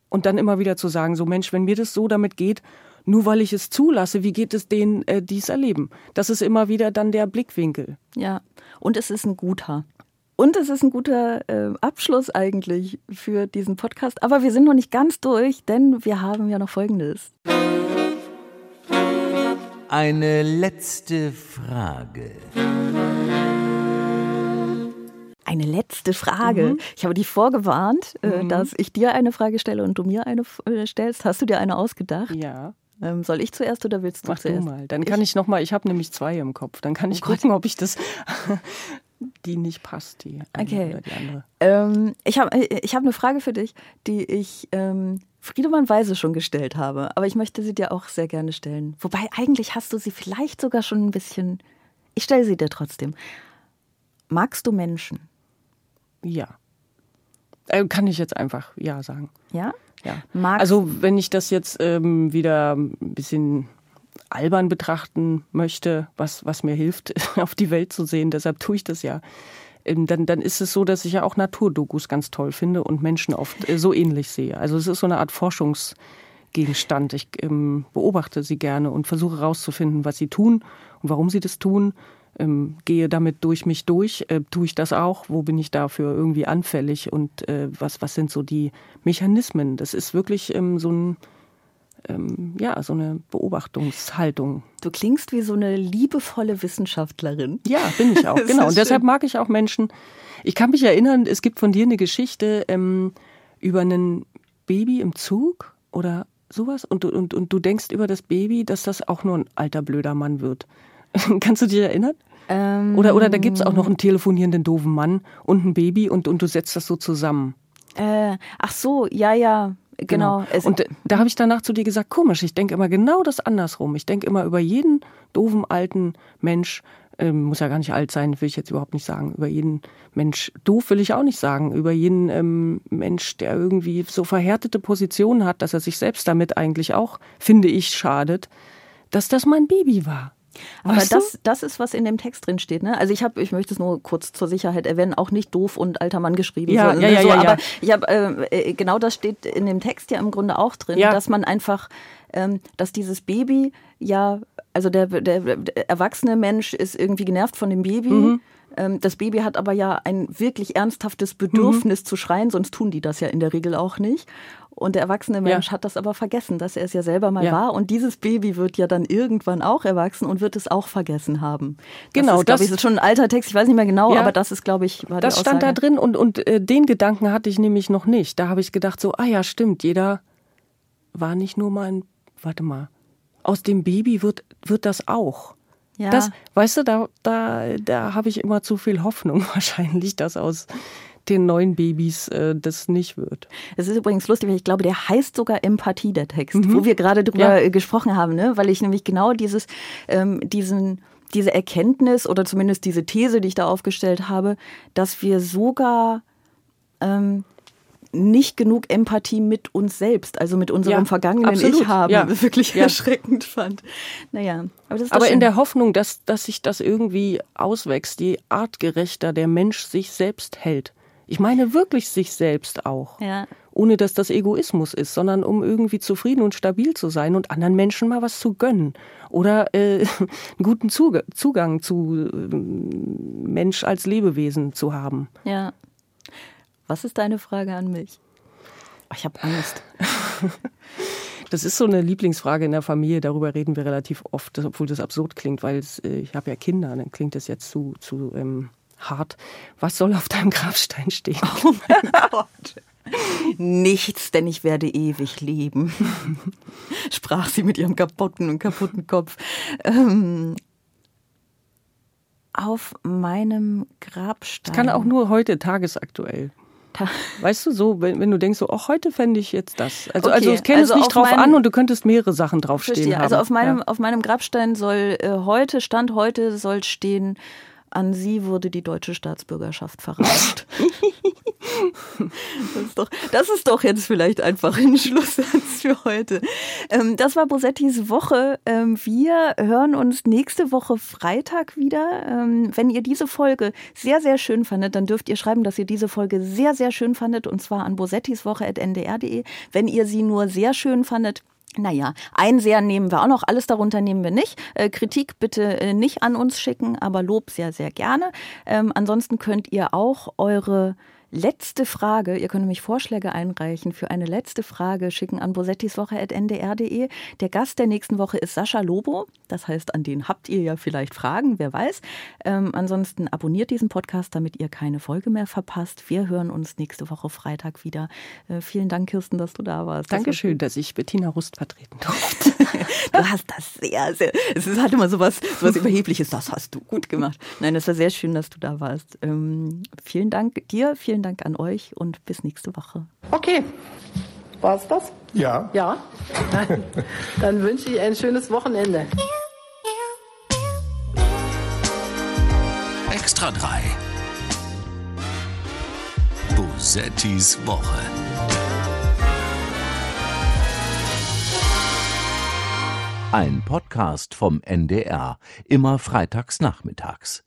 Und dann immer wieder zu sagen, so Mensch, wenn mir das so damit geht, nur weil ich es zulasse, wie geht es denen, äh, die es erleben? Das ist immer wieder dann der Blickwinkel. Ja, und es ist ein guter. Und es ist ein guter äh, Abschluss eigentlich für diesen Podcast. Aber wir sind noch nicht ganz durch, denn wir haben ja noch Folgendes. Eine letzte Frage. Eine letzte Frage. Mhm. Ich habe dich vorgewarnt, äh, dass ich dir eine Frage stelle und du mir eine äh, stellst. Hast du dir eine ausgedacht? Ja, Ähm, soll ich zuerst oder willst du mach du zuerst? mal. Dann kann ich, noch mal, ich habe nämlich zwei im Kopf, dann kann ich Oh Gott. gucken, ob ich das, die nicht passt, die eine Okay. oder die andere. Ähm, ich habe ich hab eine Frage für dich, die ich ähm, Friedemann Weise schon gestellt habe. Aber ich möchte sie dir auch sehr gerne stellen. Wobei eigentlich hast du sie vielleicht sogar schon ein bisschen. Ich stelle sie dir trotzdem. Magst du Menschen? Ja. Äh, kann ich jetzt einfach Ja sagen. Ja? Ja. Magst Also wenn ich das jetzt ähm, wieder ein bisschen albern betrachten möchte, was, was mir hilft, auf die Welt zu sehen, deshalb tue ich das ja, dann, dann ist es so, dass ich ja auch Naturdokus ganz toll finde und Menschen oft äh, so ähnlich sehe. Also es ist so eine Art Forschungsgegenstand. Ich ähm, beobachte sie gerne und versuche herauszufinden, was sie tun und warum sie das tun. Ähm, gehe damit durch mich durch. Äh, tue ich das auch? Wo bin ich dafür irgendwie anfällig? Und äh, was, was sind so die Mechanismen? Das ist wirklich ähm, so ein, ähm, ja, so eine Beobachtungshaltung. du klingst wie so eine liebevolle Wissenschaftlerin. Ja, bin ich auch, genau. Und deshalb schön. mag ich auch Menschen. Ich kann mich erinnern, es gibt von dir eine Geschichte ähm, über ein Baby im Zug oder sowas. Und, du- und, und du denkst über das Baby, dass das auch nur ein alter, blöder Mann wird. Kannst du dich erinnern? Ähm, Oder, oder da gibt's auch noch einen telefonierenden doofen Mann und ein Baby und, und du setzt das so zusammen. Äh, ach so, ja, ja, genau. Es, Und da habe ich danach zu dir gesagt, komisch, ich denke immer genau das andersrum. Ich denke immer über jeden doofen alten Mensch, ähm, muss ja gar nicht alt sein, will ich jetzt überhaupt nicht sagen. Über jeden Mensch, doof will ich auch nicht sagen. Über jeden ähm, Mensch, der irgendwie so verhärtete Positionen hat, dass er sich selbst damit eigentlich auch, finde ich, schadet, dass das mein Baby war. Aber Weißt das, das ist, was in dem Text drin steht. Ne? Also ich habe, ich möchte es nur kurz zur Sicherheit erwähnen, auch nicht doof und alter Mann geschrieben. Ja, so, ja, ja, so, ja, aber ich habe äh, genau das steht in dem Text ja im Grunde auch drin, Ja. dass man einfach, ähm, dass dieses Baby ja, also der, der, der erwachsene Mensch ist irgendwie genervt von dem Baby. Mhm. Ähm, Das Baby hat aber ja ein wirklich ernsthaftes Bedürfnis zu schreien, sonst tun die das ja in der Regel auch nicht. Und der erwachsene Mensch hat das aber vergessen, dass er es ja selber mal Ja. war. Und dieses Baby wird ja dann irgendwann auch erwachsen und wird es auch vergessen haben. Genau, das ist, das- ich, ist schon ein alter Text, ich weiß nicht mehr genau, Ja. aber das ist, glaube ich, war Das stand da drin und, und äh, den Gedanken hatte ich nämlich noch nicht. Da habe ich gedacht, so, ah ja, stimmt, jeder war nicht nur mal ein, warte mal, aus dem Baby wird, wird das auch. Ja. Das, weißt du, da, da, da habe ich immer zu viel Hoffnung wahrscheinlich, dass aus den neuen Babys äh, das nicht wird. Es ist übrigens lustig, weil ich glaube, der heißt sogar Empathie, der Text, wo wir gerade drüber Mhm. Ja. gesprochen haben, ne? weil ich nämlich genau dieses, ähm, diesen, diese Erkenntnis oder zumindest diese These, die ich da aufgestellt habe, dass wir sogar ähm, nicht genug Empathie mit uns selbst, also mit unserem Ja, vergangenen absolut. Ich haben, Ja. wirklich Ja. erschreckend fand. Naja, aber Aber in der Hoffnung, dass, dass sich das irgendwie auswächst, je artgerechter der Mensch sich selbst hält. Ich meine wirklich sich selbst auch. Ja. Ohne dass das Egoismus ist, sondern um irgendwie zufrieden und stabil zu sein und anderen Menschen mal was zu gönnen. Oder äh, einen guten Zuge Zugang zu äh, Mensch als Lebewesen zu haben. Ja. Was ist deine Frage an mich? Ich habe Angst. Das ist so eine Lieblingsfrage in der Familie, darüber reden wir relativ oft, obwohl das absurd klingt, weil es, äh, ich habe ja Kinder, dann klingt das jetzt zu, zu ähm, hart. Was soll auf deinem Grabstein stehen? Oh mein Gott. Nichts, denn ich werde ewig leben, sprach sie mit ihrem kaputten und kaputten Kopf. Ähm, auf meinem Grabstein. Kann auch nur heute tagesaktuell. Ta- Weißt du, so, wenn, wenn du denkst, so, oh, heute fände ich jetzt das. Also, Okay, also es käme also es nicht auf drauf an und du könntest mehrere Sachen draufstehen Verstehe. haben. Also auf meinem, ja. auf meinem Grabstein soll äh, heute, Stand heute, soll stehen, an sie wurde die deutsche Staatsbürgerschaft verreicht. das, ist doch, das ist doch jetzt vielleicht einfach ein Schlusssatz für heute. Ähm, das war Bosettis Woche. Ähm, wir hören uns nächste Woche Freitag wieder. Ähm, wenn ihr diese Folge sehr, sehr schön fandet, dann dürft ihr schreiben, dass ihr diese Folge sehr, sehr schön fandet und zwar an bosettiswoche.ndr.de. Wenn ihr sie nur sehr schön fandet, naja, Einseher nehmen wir auch noch, alles darunter nehmen wir nicht. Äh, Kritik bitte äh, nicht an uns schicken, aber Lob sehr, sehr gerne. Ähm, ansonsten könnt ihr auch eure letzte Frage, ihr könnt nämlich Vorschläge einreichen für eine letzte Frage, schicken an bosettiswoche.ndr.de. Der Gast der nächsten Woche ist Sascha Lobo, das heißt, an den habt ihr ja vielleicht Fragen, wer weiß. Ähm, ansonsten abonniert diesen Podcast, damit ihr keine Folge mehr verpasst. Wir hören uns nächste Woche Freitag wieder. Äh, vielen Dank, Kirsten, dass du da warst. Das war Dankeschön, dass ich Bettina Rust vertreten durfte. Du hast das sehr, sehr. Es ist- hat immer sowas, sowas Überhebliches. Das hast du gut gemacht. Nein, es war sehr schön, dass du da warst. Ähm, vielen Dank dir, vielen Dank an euch und bis nächste Woche. Okay. War's das? Ja. Ja. Dann, dann wünsche ich ein schönes Wochenende. Extra 3. Bosettis Woche. Ein Podcast vom NDR, immer freitags nachmittags.